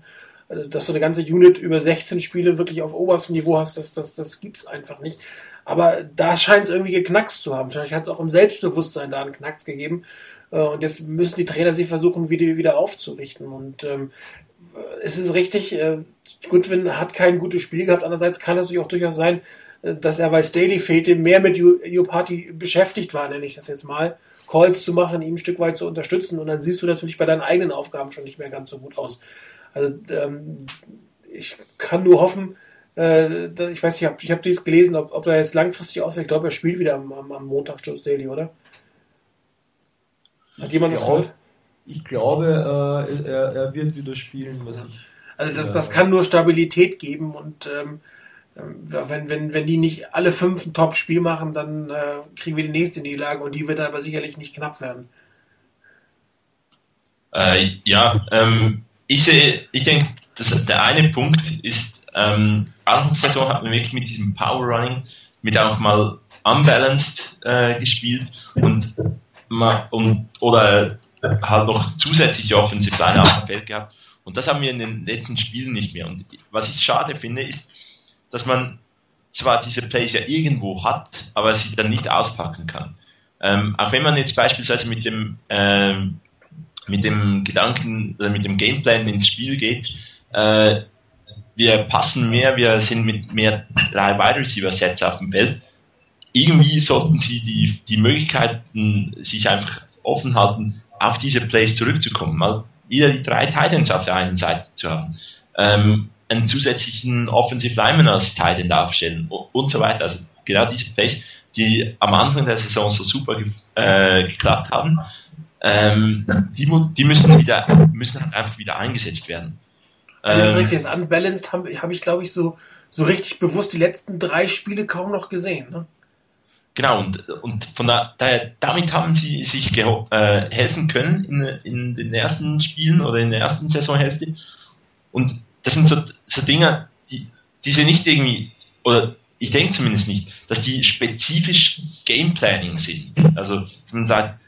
Also, dass du eine ganze Unit über 16 Spiele wirklich auf oberstem Niveau hast, das, das, das gibt's einfach nicht. Aber da scheint es irgendwie geknackst zu haben. Vielleicht hat es auch im Selbstbewusstsein da einen Knacks gegeben. Äh, und jetzt müssen die Trainer sich versuchen, wieder, wieder aufzurichten. Und ähm, es ist richtig, äh, Goodwin hat kein gutes Spiel gehabt. Andererseits kann es natürlich auch durchaus sein, äh, dass er bei Staley fehlte, mehr mit Party beschäftigt war, nenne ich das jetzt mal. Calls zu machen, ihm ein Stück weit zu unterstützen. Und dann siehst du natürlich bei deinen eigenen Aufgaben schon nicht mehr ganz so gut aus. Also ähm, ich kann nur hoffen, äh, ich weiß nicht, ich habe hab dies gelesen, ob, ob er jetzt langfristig ausfällt. Ich glaube, er spielt wieder am, am Montag Joe Daily, oder? Hat ich jemand das gehört? Ich glaube, äh, er, er, wird wieder spielen, was ich. Also das, das kann nur Stabilität geben und ähm, wenn, wenn, wenn die nicht alle fünf ein Top-Spiel machen, dann äh, kriegen wir die nächste Niederlage und die wird aber sicherlich nicht knapp werden. Äh, ja, ähm, ich sehe, ich denke, der eine Punkt ist, ähm, Saison hat man wirklich mit diesem Power Running mit auch mal unbalanced äh, gespielt und, und oder halt noch zusätzliche Offensive Line auf dem Feld gehabt. Und das haben wir in den letzten Spielen nicht mehr. Und was ich schade finde, ist, dass man zwar diese Plays ja irgendwo hat, aber sie dann nicht auspacken kann. Ähm, auch wenn man jetzt beispielsweise mit dem ähm, mit dem Gedanken oder mit dem Gameplan ins Spiel geht, äh, wir passen mehr, wir sind mit mehr drei Wide Receiver Sets auf dem Feld, irgendwie sollten sie die, die Möglichkeiten sich einfach offen halten, auf diese Plays zurückzukommen. Mal wieder die drei Titans auf der einen Seite zu haben. Ähm, einen zusätzlichen Offensive Lineman als Titan aufstellen und so weiter. Also genau diese Plays, die am Anfang der Saison so super äh, geklappt haben, ähm, die, die müssen wieder müssen halt einfach wieder eingesetzt werden. Also das ähm, richtig, das Unbalanced habe hab ich, glaube ich, so, so richtig bewusst die letzten drei Spiele kaum noch gesehen. Ne? Genau, und, und von da, daher, damit haben sie sich äh, helfen können in, in den ersten Spielen oder in der ersten Saisonhälfte. Und das sind so, so Dinge, die, die sie nicht irgendwie, oder ich denke zumindest nicht, dass die spezifisch Gameplanning sind. Also, dass man sagt,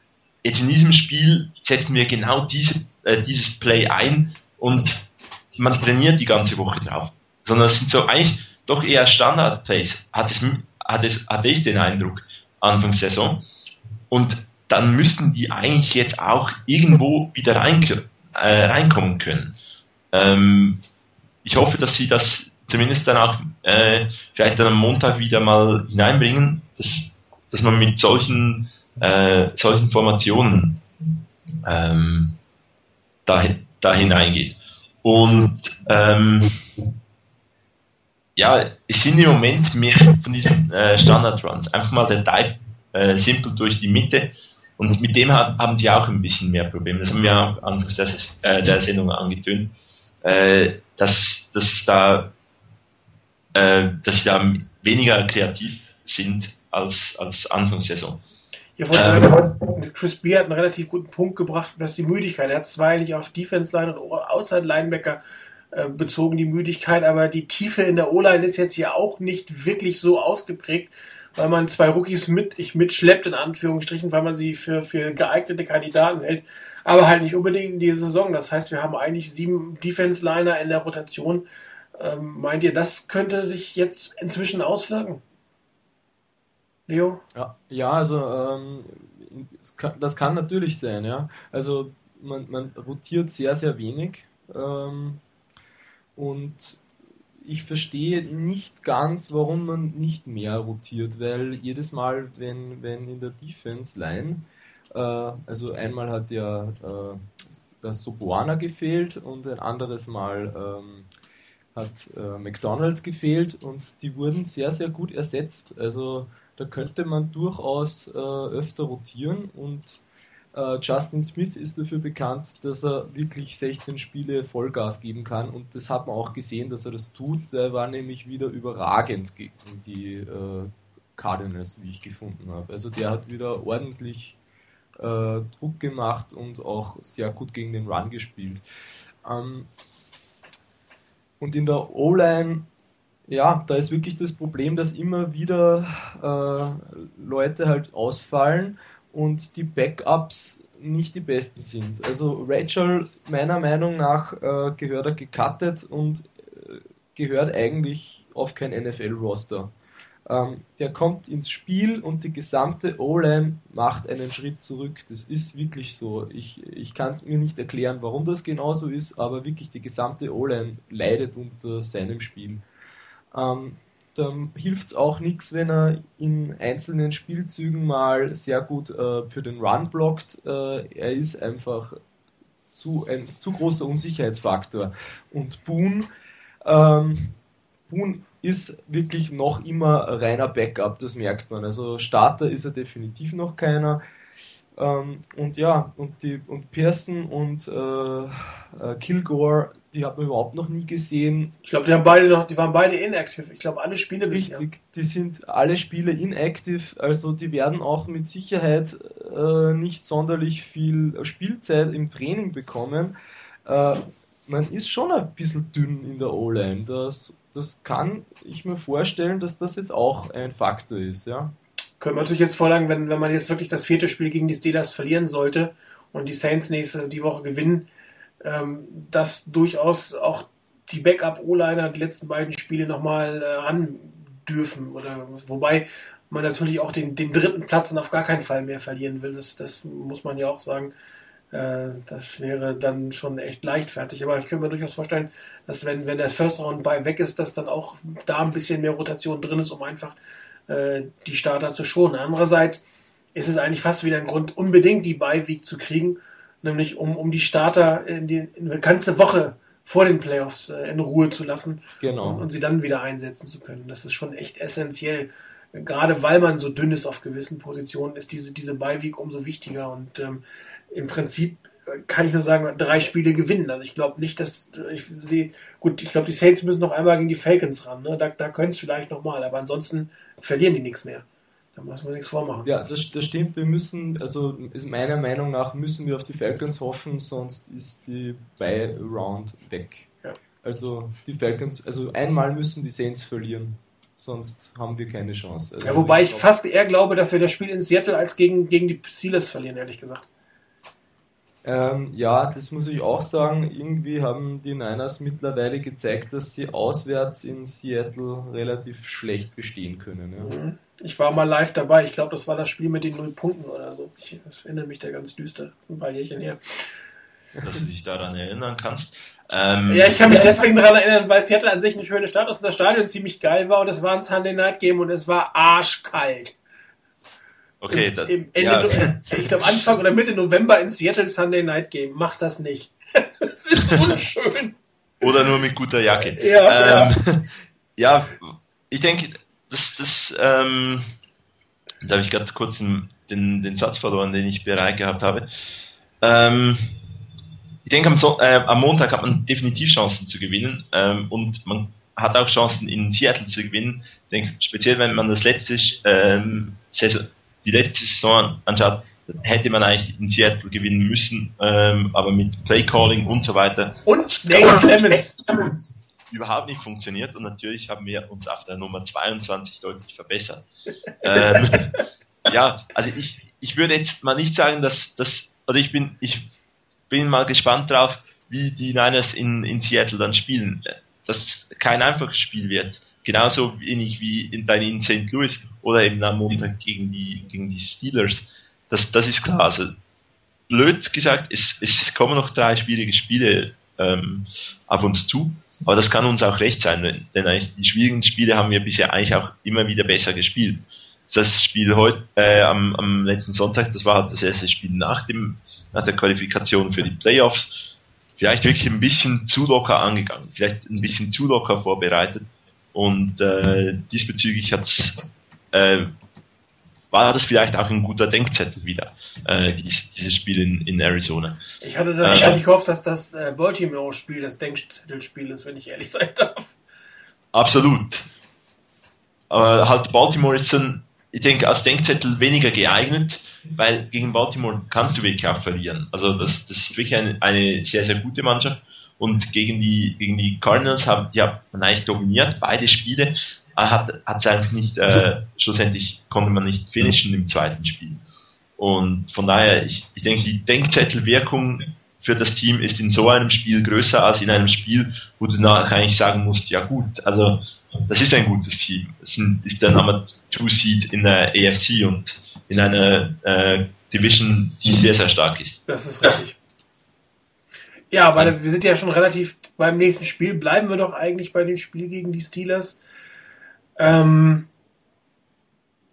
jetzt in diesem Spiel setzen wir genau diese, äh, dieses Play ein und man trainiert die ganze Woche drauf. Sondern es sind so eigentlich doch eher Standard-Plays, hat es, hat es, hatte ich den Eindruck, Anfangs Saison. Und dann müssten die eigentlich jetzt auch irgendwo wieder rein, äh, reinkommen können. Ähm, ich hoffe, dass sie das zumindest dann auch äh, vielleicht dann am Montag wieder mal hineinbringen, dass, dass man mit solchen, äh, solchen Formationen ähm, da, da hineingeht. Und ähm, ja, es sind im Moment mehr von diesen äh, Standard-Runs. Einfach mal der Dive äh, simpel durch die Mitte. Und mit dem hat, haben sie auch ein bisschen mehr Probleme. Das haben wir auch anfangs der, äh, der Sendung angetönt, äh, dass, dass da äh, dass sie da weniger kreativ sind als, als Anfangssaison. Ja, von ähm, Chris Beer hat einen relativ guten Punkt gebracht, was die Müdigkeit. Er hat zwar eigentlich auf Defense Line und Outside Linebacker äh, bezogen die Müdigkeit, aber die Tiefe in der O-Line ist jetzt hier auch nicht wirklich so ausgeprägt, weil man zwei Rookies mit, ich mitschleppt in Anführungsstrichen, weil man sie für, für geeignete Kandidaten hält, aber halt nicht unbedingt in dieser Saison. Das heißt, wir haben eigentlich sieben Defense Liner in der Rotation. Ähm, meint ihr, das könnte sich jetzt inzwischen auswirken? Leo? Ja, ja also ähm, das kann natürlich sein, ja. Also man, man rotiert sehr, sehr wenig. Ähm, und ich verstehe nicht ganz, warum man nicht mehr rotiert, weil jedes Mal, wenn, wenn in der Defense Line, äh, also einmal hat ja äh, das Soboana gefehlt und ein anderes Mal ähm, hat äh, McDonald gefehlt und die wurden sehr, sehr gut ersetzt. Also da könnte man durchaus äh, öfter rotieren und äh, Justin Smith ist dafür bekannt, dass er wirklich 16 Spiele Vollgas geben kann und das hat man auch gesehen, dass er das tut. Er war nämlich wieder überragend gegen die äh, Cardinals, wie ich gefunden habe. Also der hat wieder ordentlich äh, Druck gemacht und auch sehr gut gegen den Run gespielt. Ähm, und in der O-Line ja, da ist wirklich das Problem, dass immer wieder äh, Leute halt ausfallen und die Backups nicht die besten sind. Also Rachel, meiner Meinung nach, äh, gehört er gecuttet und äh, gehört eigentlich auf kein NFL-Roster. Ähm, der kommt ins Spiel und die gesamte O-Line macht einen Schritt zurück. Das ist wirklich so. Ich, ich kann es mir nicht erklären, warum das genauso ist, aber wirklich die gesamte O-Line leidet unter seinem Spiel. Ähm, dann hilft es auch nichts, wenn er in einzelnen Spielzügen mal sehr gut äh, für den Run blockt. Äh, er ist einfach zu, ein zu großer Unsicherheitsfaktor. Und Boone, ähm, Boone ist wirklich noch immer reiner Backup, das merkt man. Also Starter ist er definitiv noch keiner. Ähm, und ja, und die und Pearson und äh, äh Kilgore die hat man überhaupt noch nie gesehen. Ich glaube, die haben beide noch, die waren beide inactive. Ich glaube, alle Spiele bisher. Richtig, die sind alle Spiele inactive, also die werden auch mit Sicherheit äh, nicht sonderlich viel Spielzeit im Training bekommen. Äh, man ist schon ein bisschen dünn in der O-Line. Das, das kann ich mir vorstellen, dass das jetzt auch ein Faktor ist, ja. Können wir natürlich jetzt vorlagen, wenn, wenn man jetzt wirklich das vierte Spiel gegen die Steelers verlieren sollte und die Saints nächste die Woche gewinnen, ähm, dass durchaus auch die Backup-O-Liner die letzten beiden Spiele nochmal äh, ran dürfen. Oder, wobei man natürlich auch den, den dritten Platz auf gar keinen Fall mehr verlieren will. Das, das muss man ja auch sagen. Äh, das wäre dann schon echt leichtfertig. Aber ich könnte mir durchaus vorstellen, dass wenn, wenn der First Round bei weg ist, dass dann auch da ein bisschen mehr Rotation drin ist, um einfach äh, die Starter zu schonen. Andererseits ist es eigentlich fast wieder ein Grund, unbedingt die Beiweek zu kriegen, nämlich um, um die Starter in die in eine ganze Woche vor den Playoffs äh, in Ruhe zu lassen genau. und, und, sie dann wieder einsetzen zu können. Das ist schon echt essentiell. Gerade weil man so dünn ist auf gewissen Positionen, ist diese, diese Beiweek umso wichtiger. Und ähm, im Prinzip kann ich nur sagen, drei Spiele gewinnen. Also ich glaube nicht, dass ich sehe, gut, ich glaube, die Saints müssen noch einmal gegen die Falcons ran. Ne? Da, da können es vielleicht nochmal, aber ansonsten verlieren die nichts mehr. Da müssen wir nichts vormachen. Ja, das, das stimmt. Wir müssen, also ist meiner Meinung nach müssen wir auf die Falcons hoffen, sonst ist die Buy-Round weg. Ja. Also die Falcons, also einmal müssen die Saints verlieren sonst haben wir keine Chance. Also ja, wobei ich fast eher glaube, dass wir das Spiel in Seattle als gegen, gegen die Steelers verlieren, ehrlich gesagt. Ähm, ja, das muss ich auch sagen. Irgendwie haben die Niners mittlerweile gezeigt, dass sie auswärts in Seattle relativ schlecht bestehen können. Ja. Mhm. Ich war mal live dabei. Ich glaube, das war das Spiel mit den null Punkten oder so. Ich erinnere mich da ganz düster. Ein paar Jährchen her. Dass du dich daran erinnern kannst. Ähm, ja, ich kann mich deswegen daran erinnern, weil Seattle an sich eine schöne Stadt ist und das Stadion ziemlich geil war und es war ein Sunday Night Game und es war arschkalt. Okay, Im, das, im Ende, ja, okay. ich glaube Anfang oder Mitte November in Seattle Sunday Night Game. Macht das nicht. [laughs] das ist unschön. Oder nur mit guter Jacke. Ja, ähm, ja. [laughs] ja ich denke, das, das, ähm, da habe ich ganz kurz den, den, den Satz verloren, den ich bereit gehabt habe. Ähm, ich denke, am, so äh, am, Montag hat man definitiv Chancen zu gewinnen ähm, und man hat auch Chancen in Seattle zu gewinnen. Ich denke, speziell wenn man das letzte ähm, Saison, die letzte Saison anschaut, hätte man eigentlich in Seattle gewinnen müssen, ähm, aber mit Playcalling und so weiter. Und Nate Clemens. Überhaupt nicht funktioniert und natürlich haben wir uns auf der Nummer 22 deutlich verbessert. [laughs] ähm, ja, also ich, ich würde jetzt mal nicht sagen, dass das, oder ich bin, ich bin mal gespannt drauf, wie die Niners in, in Seattle dann spielen. Dass kein einfaches Spiel wird genauso wenig wie in, dann in St. Louis oder eben am Montag gegen die, gegen die Steelers. Das, das ist klar. Also, blöd gesagt, es, es kommen noch drei schwierige Spiele ähm, auf uns zu, aber das kann uns auch recht sein, denn eigentlich die schwierigen Spiele haben wir bisher eigentlich auch immer wieder besser gespielt. Das Spiel heute äh, am, am letzten Sonntag, das war halt das erste Spiel nach dem nach der Qualifikation für die Playoffs. Vielleicht wirklich ein bisschen zu locker angegangen, vielleicht ein bisschen zu locker vorbereitet und äh, diesbezüglich hat's, äh, war das vielleicht auch ein guter Denkzettel wieder, äh, dies, dieses Spiel in, in Arizona. Ich hatte dann äh, gehofft, dass das äh, Baltimore-Spiel das Denkzettelspiel ist, wenn ich ehrlich sein darf. Absolut. Aber halt Baltimore ist dann, ich denke, als Denkzettel weniger geeignet, weil gegen Baltimore kannst du wirklich auch verlieren. Also das, das ist wirklich eine, eine sehr, sehr gute Mannschaft und gegen die, gegen die Cardinals haben, die haben man eigentlich dominiert, beide Spiele, hat es eigentlich nicht, äh, schlussendlich konnte man nicht finishen im zweiten Spiel. Und von daher, ich, ich denke, die Denkzettelwirkung für das Team ist in so einem Spiel größer als in einem Spiel, wo du nachher eigentlich sagen musst, ja gut, also das ist ein gutes Team. Das ist der Nummer 2 Seed in der AFC und in einer äh, Division, die sehr, sehr stark ist. Das ist richtig. Ja, aber wir sind ja schon relativ beim nächsten Spiel. Bleiben wir doch eigentlich bei dem Spiel gegen die Steelers. Ähm,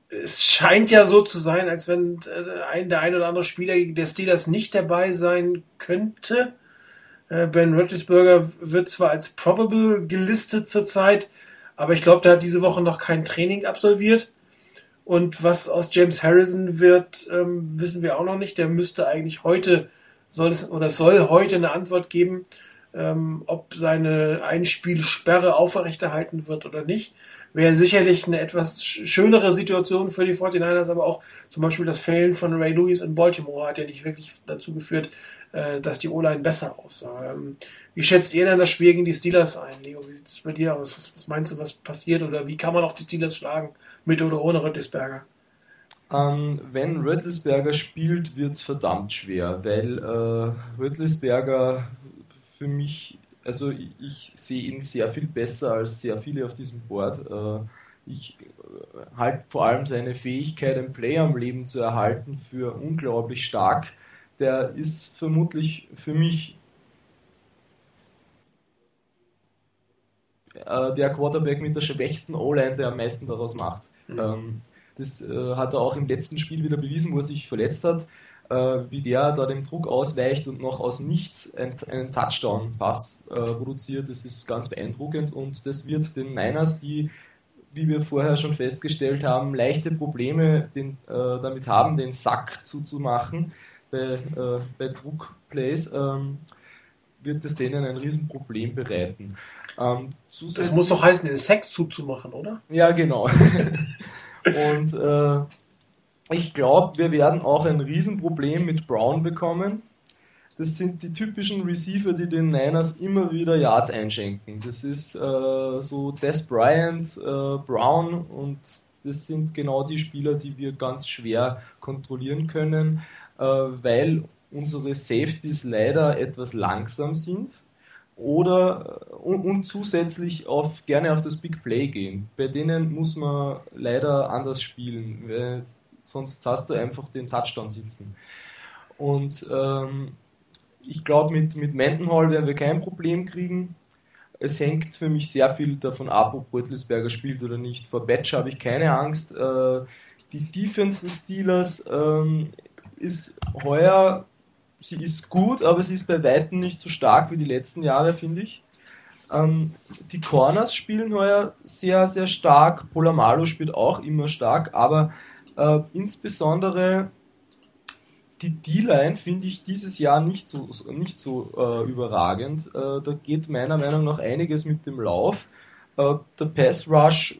es scheint ja so zu sein, als wenn äh, ein, der ein oder andere Spieler der Steelers nicht dabei sein könnte. Äh, ben Roethlisberger wird zwar als probable gelistet zurzeit, aber ich glaube, der hat diese Woche noch kein Training absolviert. Und was aus James Harrison wird, ähm, wissen wir auch noch nicht. Der müsste eigentlich heute soll es oder soll heute eine Antwort geben, ähm, ob seine Einspielsperre aufrechterhalten wird oder nicht. Wäre sicherlich eine etwas schönere Situation für die 49ers, aber auch zum Beispiel das Fällen von Ray Lewis in Baltimore hat ja nicht wirklich dazu geführt, äh, dass die O-Line besser aussah. Ähm, wie schätzt ihr denn das Spiel gegen die Steelers ein, Leo? Wie sieht es bei dir aus? Was, was, meinst du, was passiert? Oder wie kann man auch die Steelers schlagen, mit oder ohne Röttlisberger? Ähm, wenn Röttlisberger spielt, wird es verdammt schwer, weil äh, Röttlisberger für mich, also ich, ich sehe ihn sehr viel besser als sehr viele auf diesem Board. Äh, ich äh, halte vor allem seine Fähigkeit, ein Play am Leben zu erhalten, für unglaublich stark. Der ist vermutlich für mich äh, der Quarterback mit der schwächsten O-Line, der am meisten daraus macht. Mhm. Ähm, das hat er auch im letzten Spiel wieder bewiesen, wo er sich verletzt hat, wie der da dem Druck ausweicht und noch aus nichts einen, Touchdown-Pass äh, produziert. Das ist ganz beeindruckend und das wird den Niners, die wie wir vorher schon festgestellt haben, leichte Probleme den, äh, damit haben, den Sack zuzumachen bei, äh, bei Druckplays, ähm, wird es denen ein Riesenproblem bereiten. Ähm, das muss doch heißen, den Sack zuzumachen, oder? Ja, genau. [laughs] Und äh, ich glaube, wir werden auch ein Riesenproblem mit Brown bekommen. Das sind die typischen Receiver, die den Niners immer wieder Yards einschenken. Das ist äh, so Des Bryant, äh, Brown und das sind genau die Spieler, die wir ganz schwer kontrollieren können, äh, weil unsere Safeties leider etwas langsam sind oder äh, und, und, zusätzlich auf, gerne auf das Big Play gehen. Bei denen muss man leider anders spielen, sonst hast du einfach den Touchdown sitzen. Und ähm, ich glaube, mit, mit Mendenhall werden wir kein Problem kriegen. Es hängt für mich sehr viel davon ab, ob Rötlisberger spielt oder nicht. Vor Batch habe ich keine Angst. Äh, die Defense des Steelers ähm, ist heuer sie ist gut, aber sie ist bei Weitem nicht so stark wie die letzten Jahre, finde ich. Ähm, die Corners spielen heuer sehr, sehr stark. Polamalo spielt auch immer stark, aber äh, insbesondere die D-Line finde ich dieses Jahr nicht so, nicht so äh, überragend. Äh, da geht meiner Meinung nach einiges mit dem Lauf. Äh, der Pass Rush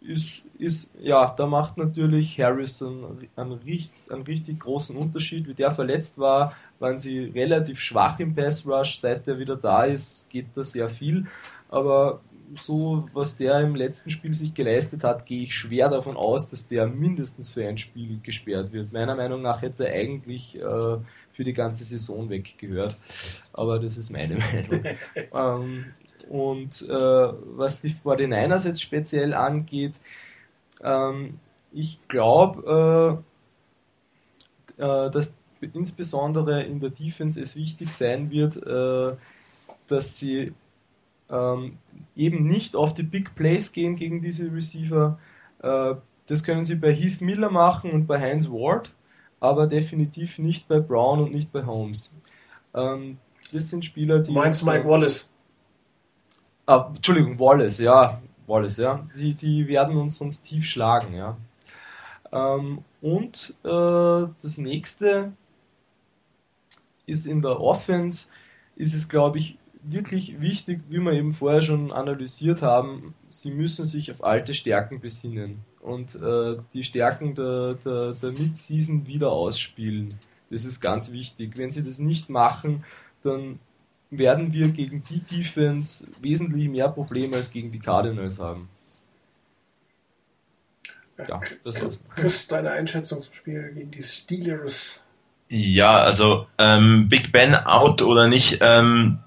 ist, ist, ja, da macht natürlich Harrison einen, einen richtig großen Unterschied. Wie der verletzt war, waren sie relativ schwach im Pass Rush. Seit der wieder da ist, geht da sehr viel. Aber so, was der im letzten Spiel sich geleistet hat, gehe ich schwer davon aus, dass der mindestens für ein Spiel gesperrt wird. Meiner Meinung nach hätte er eigentlich äh, für die ganze Saison weggehört. Aber das ist meine [laughs] Meinung. ähm, und äh, was die 49ers jetzt speziell angeht, ähm, ich glaube, äh, äh, dass insbesondere in der Defense es wichtig sein wird, äh, dass sie ähm, eben nicht auf die Big Plays gehen gegen diese Receiver. Äh, das können sie bei Heath Miller machen und bei Heinz Ward, aber definitiv nicht bei Brown und nicht bei Holmes. Ähm, das sind Spieler, die. Du meinst Mike Wallace? Ah, Entschuldigung, Wallace, ja. Wallace, ja. Die, die werden uns sonst tief schlagen, ja. Ähm, und äh, das nächste ist in der Offense, ist es, glaube ich, wirklich wichtig, wie wir eben vorher schon analysiert haben, sie müssen sich auf alte Stärken besinnen und äh, die Stärken der, der, der Mid-Season wieder ausspielen. Das ist ganz wichtig. Wenn sie das nicht machen, dann werden wir gegen die Defense wesentlich mehr Probleme als gegen die Cardinals haben. Ja, das war's. Chris, deine Einschätzung zum Spiel gegen die Steelers? Ja, also ähm, Big Ben out oder nicht, ähm,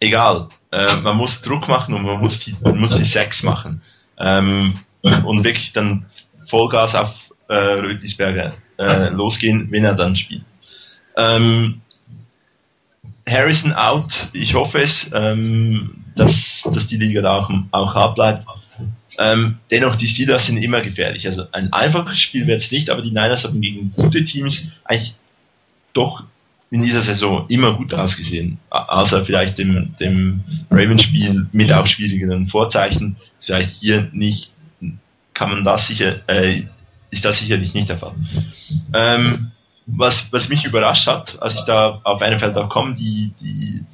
egal. Äh, man muss Druck machen und man muss die, man muss die Sex machen. Ähm, und wirklich dann Vollgas auf äh, Rötlisberger äh, losgehen, wenn er dann spielt. Ähm, Harrison out, ich hoffe es, ähm, dass, dass die Liga da auch, auch hart bleibt. Ähm, dennoch, die Steelers sind immer gefährlich. Also ein einfaches Spiel wird es nicht, aber die Niners haben gegen gute Teams eigentlich doch in dieser Saison immer gut ausgesehen. Außer vielleicht dem, dem Ravens-Spiel mit auch schwierigeren Vorzeichen. Vielleicht hier nicht, kann man das sicher, äh, ist das sicherlich nicht der Fall. Ähm, was, was mich überrascht hat, als ich da auf NFL.com die, die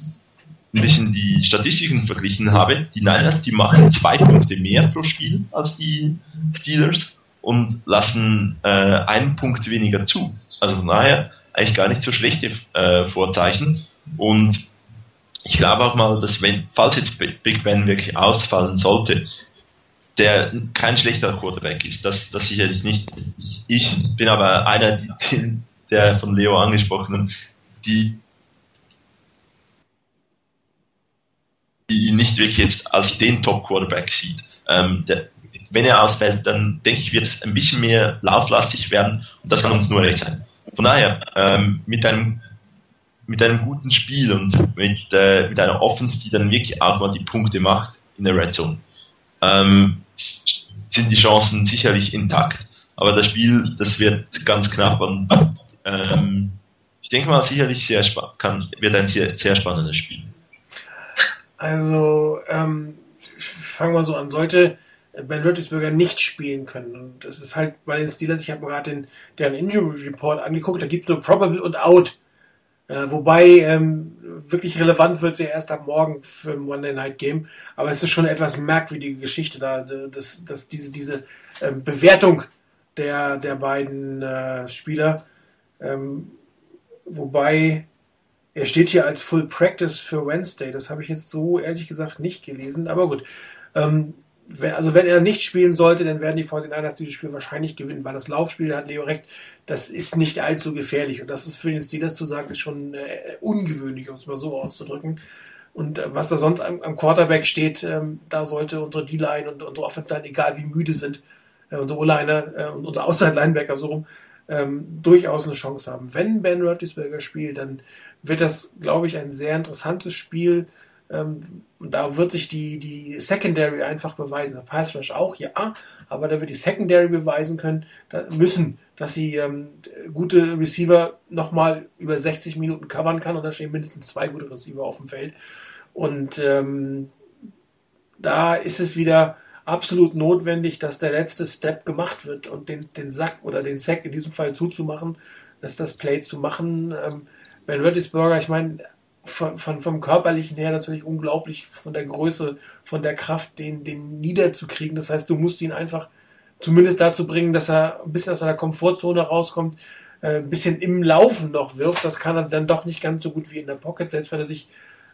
ein bisschen die Statistiken verglichen habe, die Niners, die machen zwei Punkte mehr pro Spiel als die Steelers und lassen äh, einen Punkt weniger zu. Also von daher eigentlich gar nicht so schlechte äh, Vorzeichen. Und ich glaube auch mal, dass wenn, falls jetzt Big Ben wirklich ausfallen sollte, der kein schlechter Quarterback ist, das, das sicherlich nicht. Ich bin aber einer, der von Leo angesprochenen, die, die ihn nicht wirklich jetzt als den Top-Quarterback sieht. Ähm, der, wenn er ausfällt, dann denke ich, wird es ein bisschen mehr lauflastig werden und das kann uns nur recht sein. Von daher, ähm, mit einem mit einem guten Spiel und mit, äh, mit einer Offense, die dann wirklich auch mal die Punkte macht in der Red Zone, ähm, sind die Chancen sicherlich intakt. Aber das Spiel, das wird ganz knapp und ähm, ich denke mal sicherlich sehr kann, wird ein sehr, sehr spannendes Spiel. Also, ähm, fangen wir so an, sollte Ben Roethlisberger nicht spielen können. Und das ist halt bei den Steelers, ich habe mir gerade den deren Injury Report angeguckt, da gibt es nur Probable und Out. Äh, wobei ähm, wirklich relevant wird sie erst ab morgen für ein Monday Night Game. Aber es ist schon eine etwas merkwürdige Geschichte da, dass, dass diese, diese ähm, Bewertung der, der beiden äh, Spieler, ähm, wobei er steht hier als Full Practice für Wednesday. Das habe ich jetzt so ehrlich gesagt nicht gelesen. Aber gut. Ähm, also wenn er nicht spielen sollte, dann werden die 49ers dieses Spiel wahrscheinlich gewinnen, weil das Laufspiel, da hat Leo recht, das ist nicht allzu gefährlich. Und das ist für den Steelers zu sagen, ist schon äh, ungewöhnlich, um es mal so auszudrücken. Und äh, was da sonst am, am Quarterback steht, ähm, da sollte unsere D-Line und unsere Offense Line, egal wie müde sind, äh, unsere O-Liner äh, und unsere Outside-Linebacker so rum, ähm, durchaus eine Chance haben. Wenn Ben Roethlisberger spielt, dann wird das, glaube ich, ein sehr interessantes Spiel ähm, und da wird sich die, die Secondary einfach beweisen. Der Pass Rush auch, ja, aber da wird die Secondary beweisen können, da müssen, dass sie ähm, gute Receiver nochmal über 60 Minuten covern kann und da stehen mindestens zwei gute Receiver auf dem Feld. Und ähm, da ist es wieder absolut notwendig, dass der letzte Step gemacht wird und den, den Sack oder den Sack in diesem Fall zuzumachen, dass das Play zu machen. Ähm, ben Roethlisberger, ich meine, von, von, vom körperlichen her natürlich unglaublich von der Größe, von der Kraft, den, den niederzukriegen. Das heißt, du musst ihn einfach zumindest dazu bringen, dass er ein bisschen aus seiner Komfortzone rauskommt, äh, ein bisschen im Laufen noch wirft. Das kann er dann doch nicht ganz so gut wie in der Pocket, selbst wenn er sich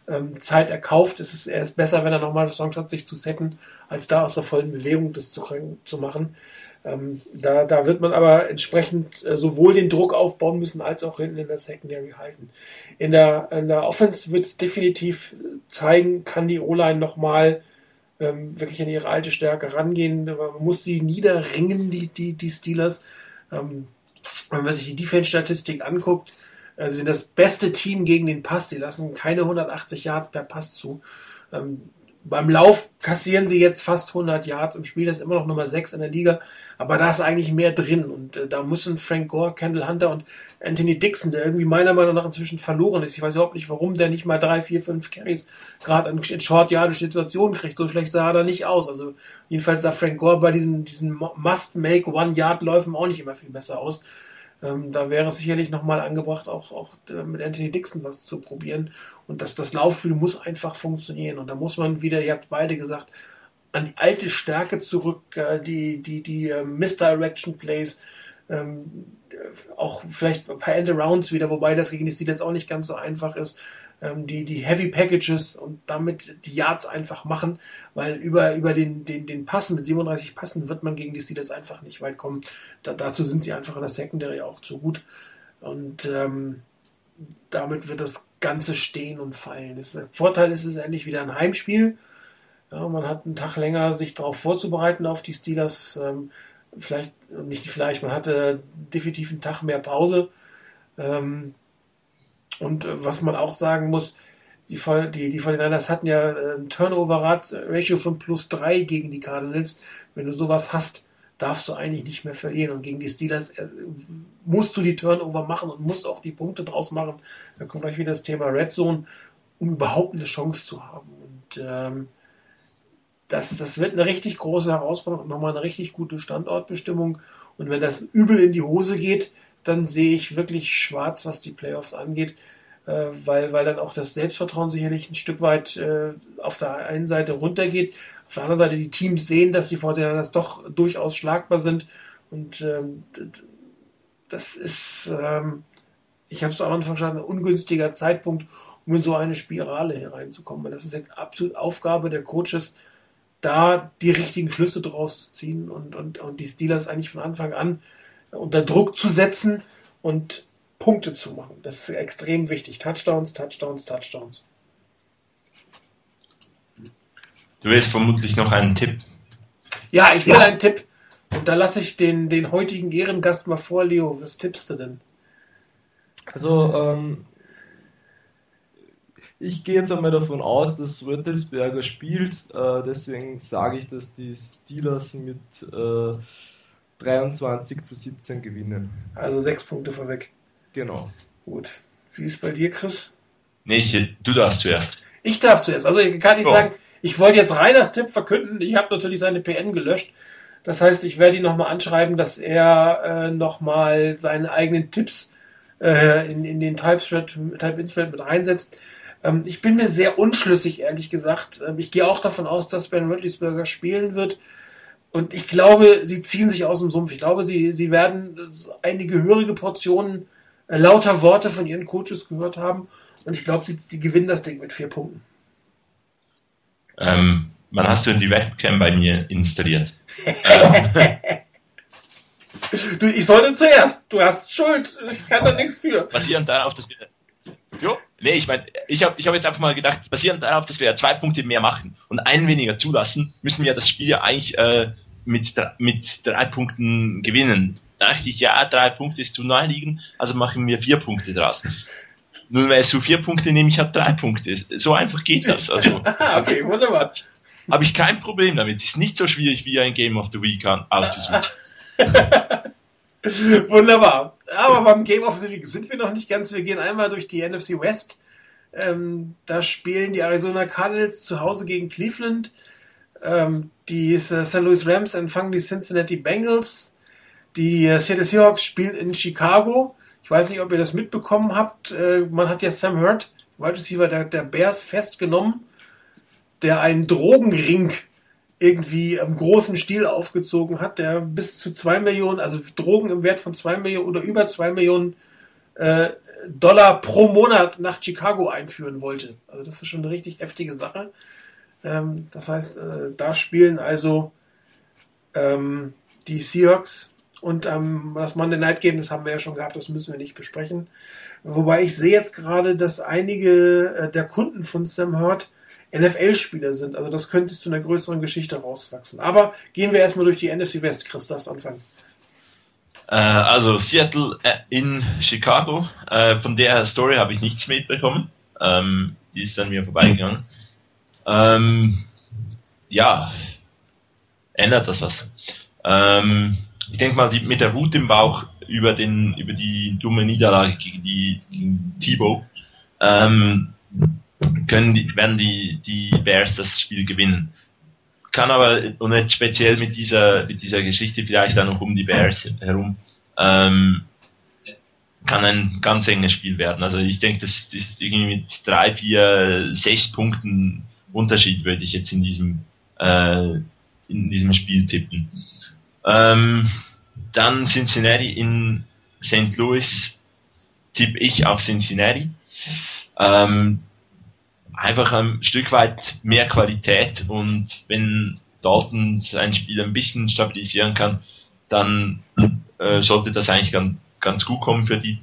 ähm, Zeit erkauft. Es ist, er ist besser, wenn er nochmal das Chance hat, sich zu setten, als da aus der vollen Bewegung das zu, zu machen. Ähm, da, da wird man aber entsprechend äh, sowohl den Druck aufbauen müssen, als auch hinten in der Secondary halten. In der, in der Offense wird es definitiv zeigen, kann die O-Line nochmal ähm, wirklich an ihre alte Stärke rangehen. Man muss sie niederringen, die, die, die Steelers. Ähm, wenn man sich die Defense-Statistik anguckt, äh, sie sind das beste Team gegen den Pass. Sie lassen keine 180 Yards per Pass zu. Ähm, beim Lauf kassieren sie jetzt fast 100 Yards im Spiel, das ist immer noch Nummer 6 in der Liga, aber da ist eigentlich mehr drin und äh, da müssen Frank Gore, Kendall Hunter und Anthony Dixon, der irgendwie meiner Meinung nach inzwischen verloren ist, ich weiß überhaupt nicht, warum der nicht mal drei, vier, fünf Carries gerade in Short Yardage Situationen kriegt, so schlecht sah er da nicht aus, also jedenfalls sah Frank Gore bei diesen, diesen Must-Make One-Yard-Läufen auch nicht immer viel besser aus ähm, da wäre es sicherlich nochmal angebracht, auch, auch äh, mit Anthony Dixon was zu probieren. Und das, das Laufspiel muss einfach funktionieren. Und da muss man wieder, ihr habt beide gesagt, an die alte Stärke zurück, äh, die, die, die äh, Misdirection Plays, ähm, auch vielleicht ein paar End-Arounds wieder, wobei das gegen die Steelers auch nicht ganz so einfach ist die, die Heavy Packages und damit die Yards einfach machen, weil über, über den, den, den Passen mit 37 Passen wird man gegen die Steelers einfach nicht weit kommen. Da, dazu sind sie einfach in der Secondary auch zu gut. Und ähm, damit wird das Ganze stehen und fallen. Das, der Vorteil ist es endlich wieder ein Heimspiel. Ja, man hat einen Tag länger, sich darauf vorzubereiten auf die Steelers. Ähm, vielleicht, nicht vielleicht, man hatte definitiv einen Tag mehr Pause. Ähm, und äh, was man auch sagen muss, die, die, die 49ers hatten ja äh, ein Turnover-Ratio von plus 3 gegen die Cardinals. Wenn du sowas hast, darfst du eigentlich nicht mehr verlieren. Und gegen die Steelers äh, musst du die Turnover machen und musst auch die Punkte draus machen. Da kommt gleich wieder das Thema Red Zone, um überhaupt eine Chance zu haben. Und ähm, das, das wird eine richtig große Herausforderung und nochmal eine richtig gute Standortbestimmung. Und wenn das übel in die Hose geht, dann sehe ich wirklich schwarz, was die Playoffs angeht, äh, weil, weil dann auch das Selbstvertrauen sicherlich ein Stück weit äh, auf der einen Seite runtergeht, auf der anderen Seite die Teams sehen, dass die Fortinanders doch durchaus schlagbar sind. Und ähm, das ist, ähm, ich habe es am Anfang schon, ein ungünstiger Zeitpunkt, um in so eine Spirale hereinzukommen. Weil das ist jetzt absolut Aufgabe der Coaches, da die richtigen Schlüsse draus zu ziehen. Und, und, und die Steelers eigentlich von Anfang an unter Druck zu setzen und Punkte zu machen. Das ist extrem wichtig. Touchdowns, Touchdowns, Touchdowns. Du willst vermutlich noch einen Tipp. Ja, ich will ja. einen Tipp. Und da lasse ich den, den heutigen Ehrengast mal vor, Leo. Was tippst du denn? Also, ähm, ich gehe jetzt einmal davon aus, dass Röttelsberger spielt. Äh, deswegen sage ich, dass die Steelers mit äh, 23 zu 17 gewinnen. Also sechs Punkte vorweg. Genau. Gut. Wie ist bei dir, Chris? Nee, du darfst zuerst. Ich darf zuerst. Also ich kann nicht oh. sagen, ich wollte jetzt Reiners Tipp verkünden. Ich habe natürlich seine PN gelöscht. Das heißt, ich werde ihn nochmal anschreiben, dass er äh, nochmal seine eigenen Tipps äh, in, in den Type-Thread, Type-In-Thread mit reinsetzt. Ähm, ich bin mir sehr unschlüssig, ehrlich gesagt. Ähm, ich gehe auch davon aus, dass Ben Roethlisberger spielen wird. Und ich glaube, sie ziehen sich aus dem Sumpf. Ich glaube, sie, sie werden eine gehörige Portion äh, lauter Worte von ihren Coaches gehört haben. Und ich glaube, sie, sie gewinnen das Ding mit vier Punkten. Ähm, wann hast du die Webcam bei mir installiert? ähm. [laughs] du, ich sollte zuerst. Du hast Schuld. Ich kann da nichts für. Basierend darauf, dass wir. Jo, nee, ich meine, ich habe ich hab jetzt einfach mal gedacht, basierend darauf, dass wir zwei Punkte mehr machen und einen weniger zulassen, müssen wir das Spiel ja eigentlich äh, mit, mit drei Punkten gewinnen. Da dachte ich, ja, drei Punkte ist zu nahe liegen, also machen wir vier Punkte draus. [laughs] Nun, weil so vier Punkte nehme ich halt drei Punkte. So einfach geht das. Also, [laughs] okay, wunderbar. Habe ich kein Problem damit. Ist nicht so schwierig wie ein Game of the Week auszusuchen. [laughs] wunderbar. Aber beim Game of the Week sind wir noch nicht ganz. Wir gehen einmal durch die NFC West. Ähm, da spielen die Arizona Cardinals zu Hause gegen Cleveland. Ähm, die St. Louis Rams empfangen die Cincinnati Bengals. Die äh, Seattle Seahawks spielen in Chicago. Ich weiß nicht, ob ihr das mitbekommen habt. Äh, man hat ja Sam Hurt, Wide Receiver der, der Bears, festgenommen, der einen Drogenring irgendwie im großen Stil aufgezogen hat, der bis zu zwei Millionen, also Drogen im Wert von zwei Millionen oder über zwei Millionen äh, Dollar pro Monat nach Chicago einführen wollte. Also das ist schon eine richtig heftige Sache. Ähm, das heißt, äh, da spielen also ähm, die Seahawks und ähm, das Monday Night Game, das haben wir ja schon gehabt, das müssen wir nicht besprechen. Wobei ich sehe jetzt gerade, dass einige äh, der Kunden von Sam Hurt NFL-Spieler sind. Also das könnte zu einer größeren Geschichte rauswachsen. Aber gehen wir erstmal durch die NFC West. Chris, darfst anfangen. Äh, also Seattle äh, in Chicago. Äh, von der Story habe ich nichts mitbekommen. Ähm, die ist an mir vorbeigegangen. Ähm, ja, ändert das was. Ähm, ich denke mal, die, mit der Wut im Bauch über den, über die dumme Niederlage gegen die, gegen Thibaut, ähm, können die, werden die, die Bears das Spiel gewinnen. Kann aber, und nicht speziell mit dieser, mit dieser Geschichte vielleicht auch noch um die Bears herum, ähm, kann ein ganz enges Spiel werden. Also ich denke, das ist irgendwie mit drei, vier, sechs Punkten Unterschied würde ich jetzt in diesem, äh, in diesem Spiel tippen. Ähm, dann Cincinnati in St. Louis tippe ich auf Cincinnati. Ähm, einfach ein Stück weit mehr Qualität und wenn Dalton sein Spiel ein bisschen stabilisieren kann, dann äh, sollte das eigentlich ganz, ganz gut kommen für die.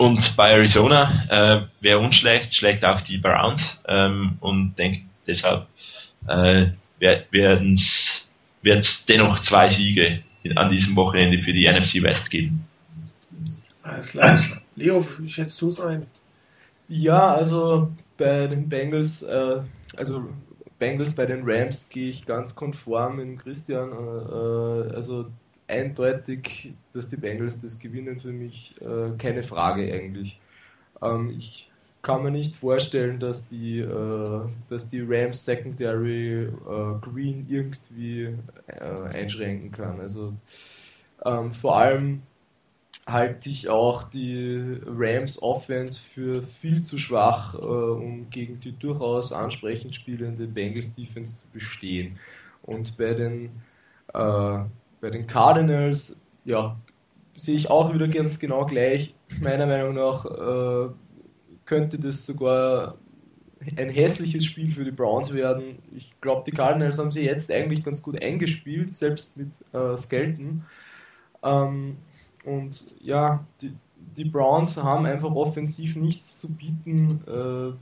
Und bei Arizona, äh, wer unschlecht, schlägt auch die Browns ähm, und denkt deshalb äh, werden es wird es dennoch zwei Siege an diesem Wochenende für die NFC West geben. Alles klar. Leo, wie schätzt du es ein? Ja, also bei den Bengals, äh, also Bengals bei den Rams gehe ich ganz konform mit Christian. Äh, äh, also eindeutig, dass die Bengals das gewinnen für mich, äh, keine Frage eigentlich. Ähm, ich kann mir nicht vorstellen, dass die, äh, dass die Rams Secondary äh, Green irgendwie äh, einschränken kann. Also ähm, vor allem halte ich auch die Rams Offense für viel zu schwach, äh, um gegen die durchaus ansprechend spielende Bengals Defense zu bestehen. Und bei den, äh, bei den Cardinals, ja, sehe ich auch wieder ganz genau gleich. Meiner Meinung nach äh, könnte das sogar ein hässliches Spiel für die Browns werden. Ich glaube, die Cardinals haben sie jetzt eigentlich ganz gut eingespielt, selbst mit äh, Skelton. Ähm, und ja, die, die, Browns haben einfach offensiv nichts zu bieten. Äh,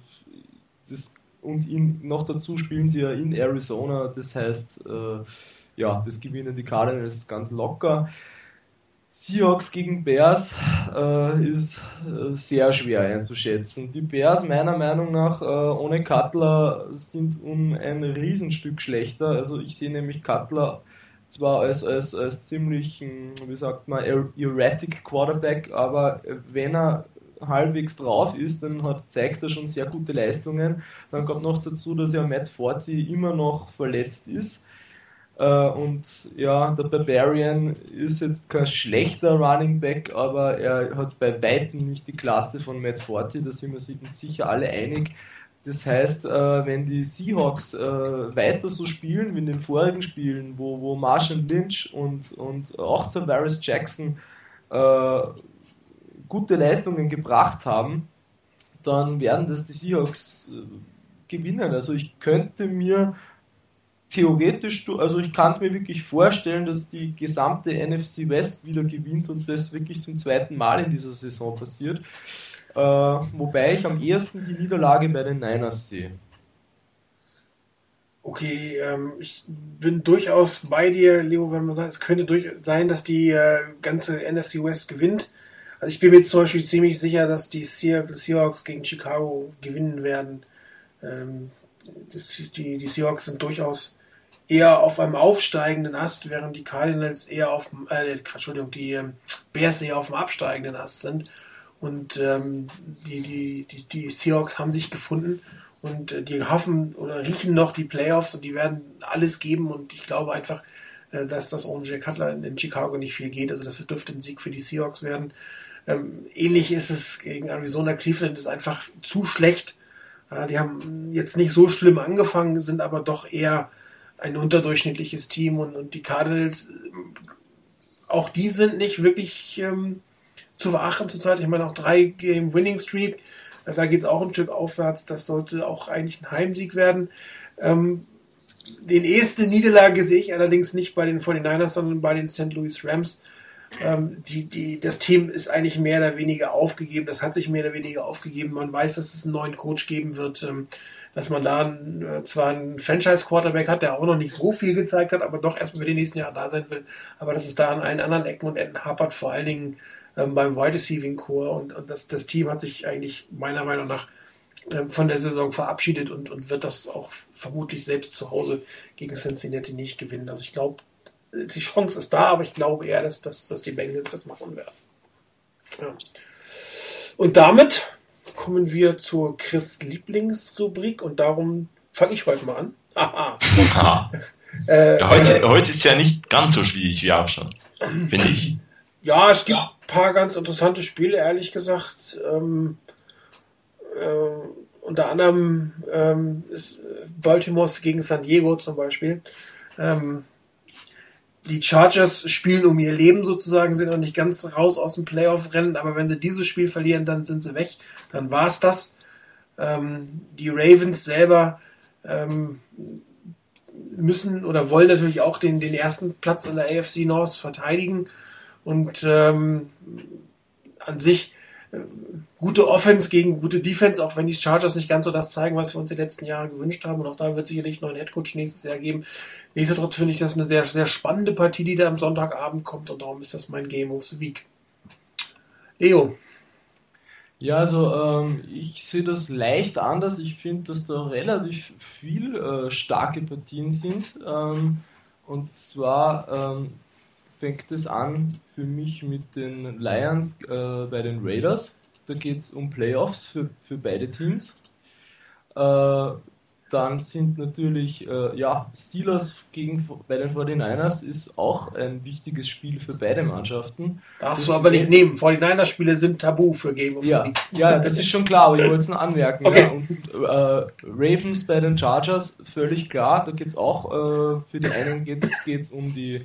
das, und in, noch dazu spielen sie ja in Arizona, das heißt, äh, ja, das gewinnen die Cardinals ganz locker. Seahawks gegen Bears äh, ist äh, sehr schwer einzuschätzen. Die Bears meiner Meinung nach äh, ohne Cutler sind um ein Riesenstück schlechter. Also ich sehe nämlich Cutler zwar als, als, als ziemlich, wie sagt man, erratic Quarterback, aber wenn er halbwegs drauf ist, dann hat, zeigt er schon sehr gute Leistungen. Dann kommt noch dazu, dass ja Matt Forti immer noch verletzt ist. Äh, und ja, der Barbarian ist jetzt kein schlechter Running Back, aber er hat bei weitem nicht die Klasse von Matt Forti, da sind wir uns sicher alle einig. Das heißt, äh, wenn die Seahawks äh, weiter so spielen wie in den vorigen Spielen, wo, wo Marshall Lynch und, und auch Tavares Jackson gute Leistungen gebracht haben, dann werden das die Seahawks gewinnen. Also ich könnte mir theoretisch, also ich kann es mir wirklich vorstellen, dass die gesamte NFC West wieder gewinnt und das wirklich zum zweiten Mal in dieser Saison passiert. Äh, wobei ich am ehesten die Niederlage bei den Niners sehe. Okay, ähm, ich bin durchaus bei dir, Leo, wenn man sagt, es könnte durch sein, dass die äh, ganze NFC West gewinnt. Also ich bin mir zum Beispiel ziemlich sicher, dass die Seahawks gegen Chicago gewinnen werden. Ähm, die, die Seahawks sind durchaus eher auf einem aufsteigenden Ast, während die Cardinals eher auf dem, äh, Entschuldigung, die ähm, Bears eher auf dem absteigenden Ast sind. Und ähm, die, die, die, die Seahawks haben sich gefunden und äh, die hoffen oder riechen noch die Playoffs und die werden alles geben und ich glaube einfach, äh, dass das ohne Jay Cutler in, in, Chicago nicht viel geht. Also das dürfte ein Sieg für die Seahawks werden. Ähm, ähnlich ist es gegen Arizona. Cleveland ist einfach zu schlecht. Äh, die haben jetzt nicht so schlimm angefangen, sind aber doch eher ein unterdurchschnittliches Team und, und die Cardinals, auch die sind nicht wirklich ähm, zu verachten zurzeit. Ich meine, auch drei Game Winning Streak, äh, da geht es auch ein Stück aufwärts. Das sollte auch eigentlich ein Heimsieg werden. Ähm, den erste Niederlage sehe ich allerdings nicht bei den 49ers, sondern bei den St. Louis Rams. Ähm, die, die, das Team ist eigentlich mehr oder weniger aufgegeben. Das hat sich mehr oder weniger aufgegeben. Man weiß, dass es einen neuen Coach geben wird. Ähm, dass man da äh, zwar einen Franchise-Quarterback hat, der auch noch nicht so viel gezeigt hat, aber doch erstmal für die nächsten Jahre da sein will. Aber dass es da an allen anderen Ecken und Enden hapert, vor allen Dingen ähm, beim Wide Receiving Core. Und, und das, das Team hat sich eigentlich meiner Meinung nach ähm, von der Saison verabschiedet und, und wird das auch vermutlich selbst zu Hause gegen Cincinnati nicht gewinnen. Also ich glaube, die Chance ist da, aber ich glaube eher, dass, dass, dass die Bengals das machen werden. Ja. Und damit kommen wir zur Chris Lieblingsrubrik und darum fange ich heute mal an. Aha. [laughs] äh, ja, heute, äh, heute ist ja nicht ganz so schwierig wie auch schon, finde ich. Ja, es gibt ein paar ganz interessante Spiele, ehrlich gesagt. Ähm, äh, unter anderem ähm, ist Baltimore gegen San Diego zum Beispiel. Ähm, die Chargers spielen um ihr Leben sozusagen, sind noch nicht ganz raus aus dem Playoff-Rennen, aber wenn sie dieses Spiel verlieren, dann sind sie weg. Dann war es das. Ähm, die Ravens selber ähm, müssen oder wollen natürlich auch den, den ersten Platz in der AFC North verteidigen. Und ähm, an sich gute Offense gegen gute Defense, auch wenn die Chargers nicht ganz so das zeigen, was wir uns die letzten Jahre gewünscht haben. Und auch da wird sicherlich noch einen Headcoach nächstes Jahr geben. Nichtsdestotrotz finde ich das eine sehr, sehr spannende Partie, die da am Sonntagabend kommt. Und darum ist das mein Game of the Week. Leo. Ja, also ähm, ich sehe das leicht anders. Ich finde, dass da relativ viel äh, starke Partien sind. Ähm, und zwar ähm, fängt es an für mich mit den Lions äh, bei den Raiders. Da geht es um Playoffs für, für beide Teams. Äh, dann sind natürlich, äh, ja, Steelers gegen bei den 49ers ist auch ein wichtiges Spiel für beide Mannschaften. Darfst du aber nicht nehmen. 49er-Spiele sind tabu für Game of ja, League. Ja, das ist schon klar, aber ich wollte es nur anmerken. Okay. Ja. Und, äh, Ravens bei den Chargers, völlig klar. Da geht es auch, äh, für die einen geht es um die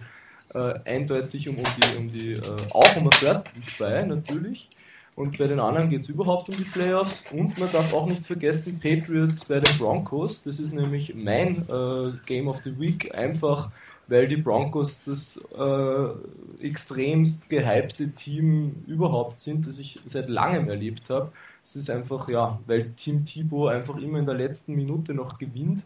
äh, eindeutig um, um die, um die äh, auch um ein First Week bei, natürlich. Und bei den anderen geht es überhaupt um die Playoffs. Und man darf auch nicht vergessen, Patriots bei den Broncos. Das ist nämlich mein äh, Game of the Week, einfach weil die Broncos das äh, extremst gehypte Team überhaupt sind, das ich seit langem erlebt habe. Es ist einfach, ja, weil Team Thibaut einfach immer in der letzten Minute noch gewinnt.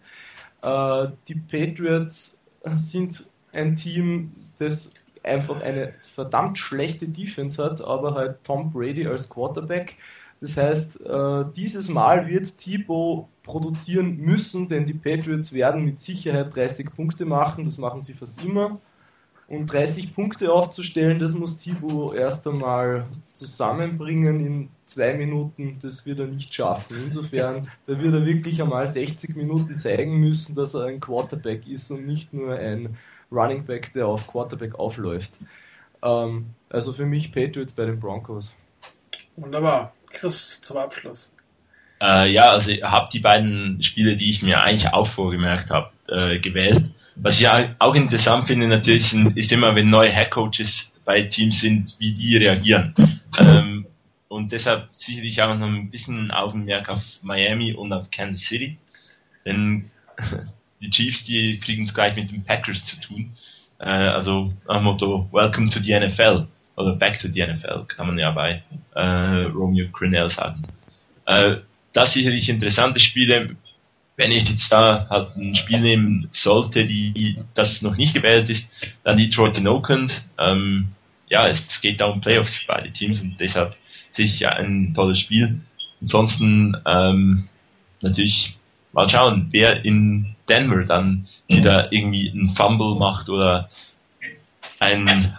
Äh, die Patriots sind ein Team, das einfach eine verdammt schlechte Defense hat, aber halt Tom Brady als Quarterback. Das heißt, äh, dieses Mal wird Thibaut produzieren müssen, denn die Patriots werden mit Sicherheit 30 Punkte machen, das machen sie fast immer. Und 30 Punkte aufzustellen, das muss Thibaut erst einmal zusammenbringen in zwei Minuten. Das wird er nicht schaffen. Insofern, [laughs] da wird er wirklich einmal 60 Minuten zeigen müssen, dass er ein Quarterback ist und nicht nur ein Running Back, der auf Quarterback aufläuft. Ähm, also für mich Patriots bei den Broncos. Wunderbar. Chris, zum Abschluss. Äh, ja, also ich habe die beiden Spiele, die ich mir eigentlich auch vorgemerkt habe, äh, gewählt. Was ich auch interessant finde natürlich sind, ist immer, wenn neue Headcoaches bei Teams sind, wie die reagieren. Ähm, und deshalb sicherlich auch noch ein bisschen Augenmerk auf Miami und auf Kansas City. Denn [laughs] die Chiefs, die kriegen es gleich mit den Packers zu tun. Äh, also am Motto Welcome to the NFL oder Back to the NFL kann man ja bei äh, Romeo Crennel sagen. Äh, das sicherlich interessante Spiele. Wenn ich jetzt da halt ein Spiel nehmen sollte, die das noch nicht gewählt ist, dann Detroit in Oakland. Ähm, ja, es geht da um Playoffs für beide Teams und deshalb sicher ein tolles Spiel. Ansonsten ähm, natürlich mal schauen, wer in Denver dann wieder irgendwie einen Fumble macht oder ein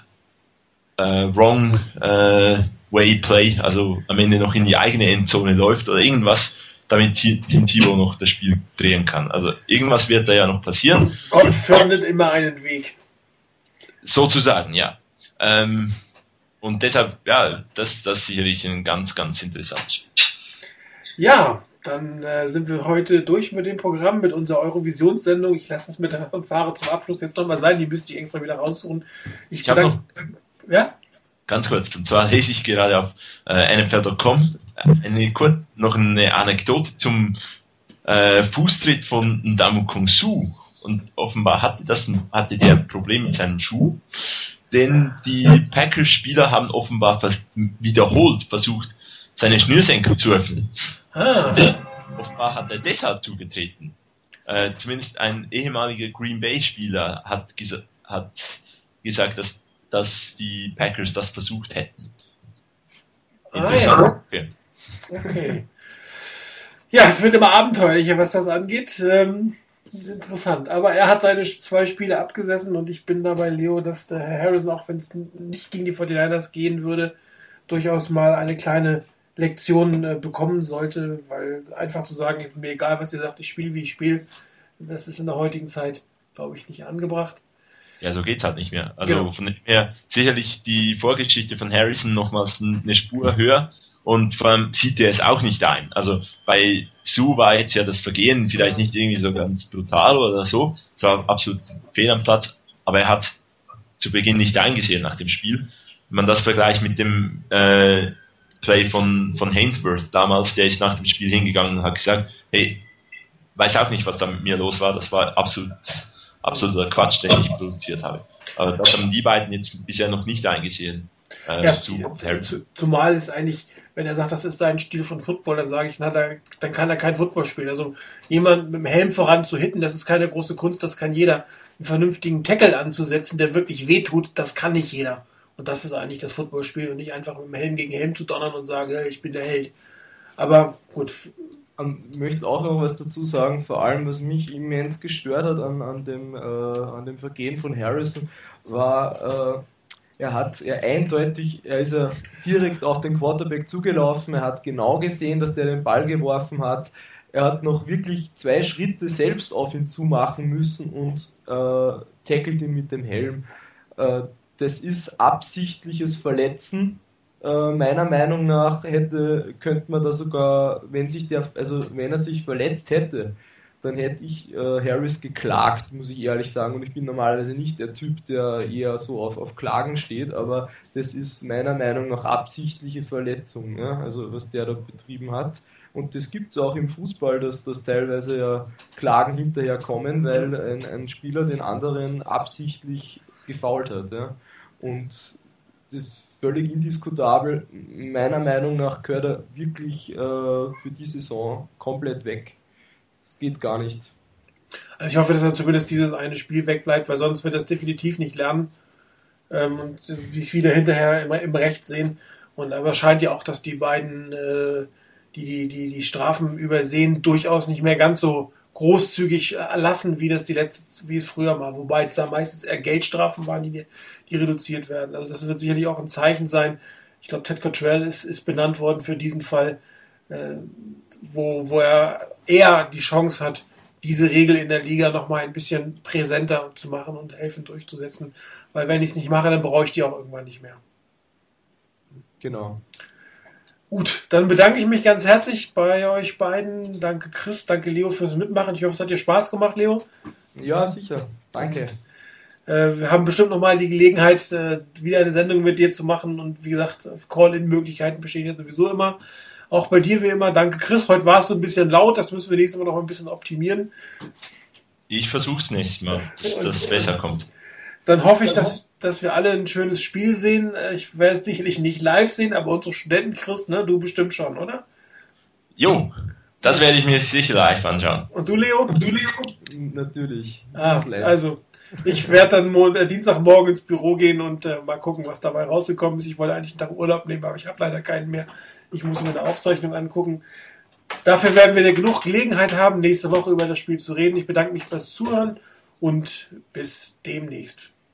äh, Wrong äh, Way Play, also am Ende noch in die eigene Endzone läuft oder irgendwas, damit Tim Thibaut noch das Spiel drehen kann. Also irgendwas wird da ja noch passieren. Gott findet immer einen Weg. Sozusagen, ja. Ähm, und deshalb, ja, das, das sicherlich ein ganz, ganz interessantes Spiel. Ja, dann äh, sind wir heute durch mit dem Programm, mit unserer Eurovisionssendung. Ich lasse es mit der Fanfare zum Abschluss jetzt nochmal sein, die müsste ich extra wieder raussuchen. Ich, ich habe noch, ja? Ganz kurz, und zwar lese ich gerade auf äh, NFL.com eine, kurz, noch eine Anekdote zum äh, Fußtritt von Ndamu Kung Su. Und offenbar hatte, das, hatte der ein Problem mit seinem Schuh, denn die Packers-Spieler haben offenbar wiederholt versucht, seine Schnürsenkel zu öffnen. Ah. offenbar hat er deshalb zugetreten. Äh, zumindest ein ehemaliger Green Bay-Spieler hat, gesa hat gesagt, dass dass die Packers das versucht hätten. Interessant. Ah, ja. Okay. Ja, es wird immer abenteuerlicher, was das angeht. Ähm, interessant. Aber er hat seine zwei Spiele abgesessen und ich bin da bei Leo, dass der Herr Harrison, auch wenn es nicht gegen die 49ers gehen würde, durchaus mal eine kleine Lektion äh, bekommen sollte, weil einfach zu sagen, mir egal, was ihr sagt, ich spiele, wie ich spiele, das ist in der heutigen Zeit, glaube ich, nicht angebracht. Ja, so geht's halt nicht mehr. Also genau. von dem her sicherlich die Vorgeschichte von Harrison nochmals eine Spur höher und vor allem sieht er es auch nicht ein. Also bei Sue war jetzt ja das Vergehen vielleicht nicht irgendwie so ganz brutal oder so, es war absolut fehl am Platz, aber er hat zu Beginn nicht eingesehen nach dem Spiel. Wenn man das vergleicht mit dem äh, Play von, von Hainsworth damals, der ist nach dem Spiel hingegangen und hat gesagt, hey, weiß auch nicht, was da mit mir los war, das war absolut absoluter Quatsch, den ich produziert habe. Aber das haben die beiden jetzt bisher noch nicht eingesehen. Äh, ja, zu, zu, zumal ist eigentlich, wenn er sagt, das ist sein Stil von Football, dann sage ich, na, da, dann kann er kein Football spielen. Also jemand mit dem Helm voran zu hitten, das ist keine große Kunst, das kann jeder. Einen vernünftigen Tackle anzusetzen, der wirklich wehtut, das kann nicht jeder. Und das ist eigentlich das Footballspiel und nicht einfach mit dem Helm gegen Helm zu donnern und sagen, hey, ich bin der Held. Aber gut, ich möchte auch noch was dazu sagen, vor allem was mich immens gestört hat an, an, dem, äh, an dem Vergehen von Harrison, war, äh, er hat er eindeutig, er ist ja direkt auf den Quarterback zugelaufen, er hat genau gesehen, dass der den Ball geworfen hat, er hat noch wirklich zwei Schritte selbst auf ihn zumachen müssen und äh, tackelt ihn mit dem Helm. Äh, das ist absichtliches Verletzen äh, meiner Meinung nach hätte, könnte man da sogar, wenn sich der, also wenn er sich verletzt hätte, dann hätte ich äh, Harris geklagt, muss ich ehrlich sagen. Und ich bin normalerweise nicht der Typ, der eher so auf, auf Klagen steht, aber das ist meiner Meinung nach absichtliche Verletzung, ja? also was der da betrieben hat. Und das gibt es auch im Fußball, dass, dass teilweise ja Klagen hinterher kommen, weil ein, ein Spieler den anderen absichtlich gefault hat. Ja? Und das ist völlig indiskutabel. Meiner Meinung nach gehört er wirklich äh, für die Saison komplett weg. Das geht gar nicht. Also ich hoffe, dass er zumindest dieses eine Spiel wegbleibt, weil sonst wird er es definitiv nicht lernen. ähm, und sich wieder hinterher immer im Recht sehen. Und aber scheint ja auch, dass die beiden, äh, die, die, die die Strafen übersehen, durchaus nicht mehr ganz so großzügig erlassen, wie das die letzte, wie es früher war. Wobei es da meistens eher Geldstrafen waren, die, die reduziert werden. Also das wird sicherlich auch ein Zeichen sein. Ich glaube, Ted Cottrell ist, ist benannt worden für diesen Fall, äh, wo, wo er eher die Chance hat, diese Regel in der Liga nochmal ein bisschen präsenter zu machen und helfen durchzusetzen. Weil wenn ich es nicht mache, dann brauche ich die auch irgendwann nicht mehr. Genau. Gut, dann bedanke ich mich ganz herzlich bei euch beiden. Danke Chris, danke Leo fürs Mitmachen. Ich hoffe, es hat dir Spaß gemacht, Leo. Ja, sicher. Danke. Und, äh, wir haben bestimmt nochmal die Gelegenheit, äh, wieder eine Sendung mit dir zu machen. Und wie gesagt, Call-In-Möglichkeiten bestehen ja sowieso immer. Auch bei dir wie immer. Danke Chris. Heute war es so ein bisschen laut. Das müssen wir nächstes Mal noch ein bisschen optimieren. Ich versuche es nächstes Mal, [laughs] dass es besser kommt. Dann hoffe ich, dass, dass wir alle ein schönes Spiel sehen. Äh, ich werde es sicherlich nicht live sehen, aber unsere Studenten, Chris, ne, du bestimmt schon, oder? Jo, das werde ich mir sicher live anschauen. Und du, Leo? Und du, Leo? Natürlich. Ah, also, ich werde dann Montag, äh, Dienstagmorgen ins Büro gehen und äh, mal gucken, was dabei rausgekommen ist. Ich wollte eigentlich einen Tag Urlaub nehmen, aber ich habe leider keinen mehr. Ich muss mir eine Aufzeichnung angucken. Dafür werden wir genug Gelegenheit haben, nächste Woche über das Spiel zu reden. Ich bedanke mich fürs Zuhören und bis demnächst.